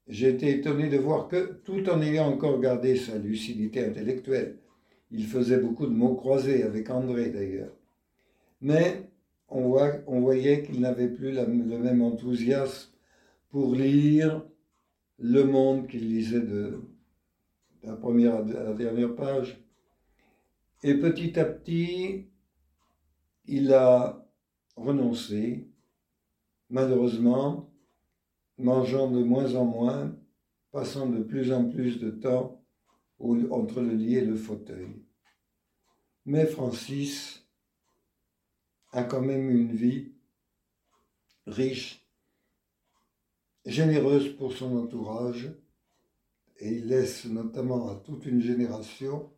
été étonné de voir que, tout en ayant encore gardé sa lucidité intellectuelle, il faisait beaucoup de mots croisés, avec André d'ailleurs, mais on, voyait qu'il n'avait plus le même enthousiasme pour lire le monde qu'il lisait de la première à la dernière page. Et petit à petit, il a renoncé, malheureusement, mangeant de moins en moins, passant de plus en plus de temps entre le lit et le fauteuil. Mais Francis a quand même une vie riche, généreuse pour son entourage, et il laisse notamment à toute une génération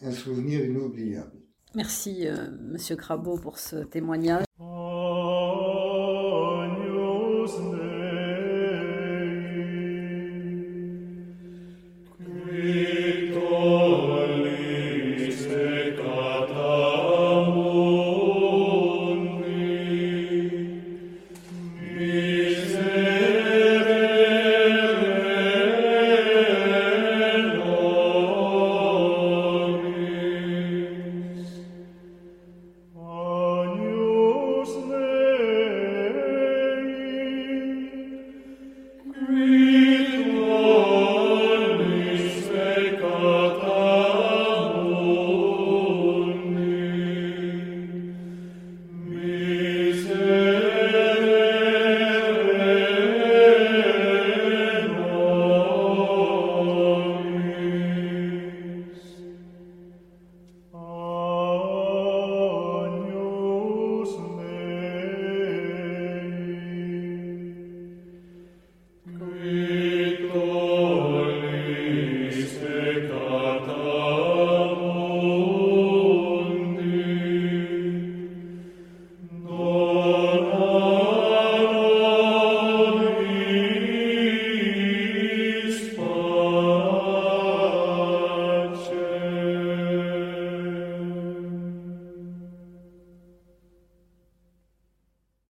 un souvenir inoubliable. Merci, euh, Monsieur pour ce témoignage.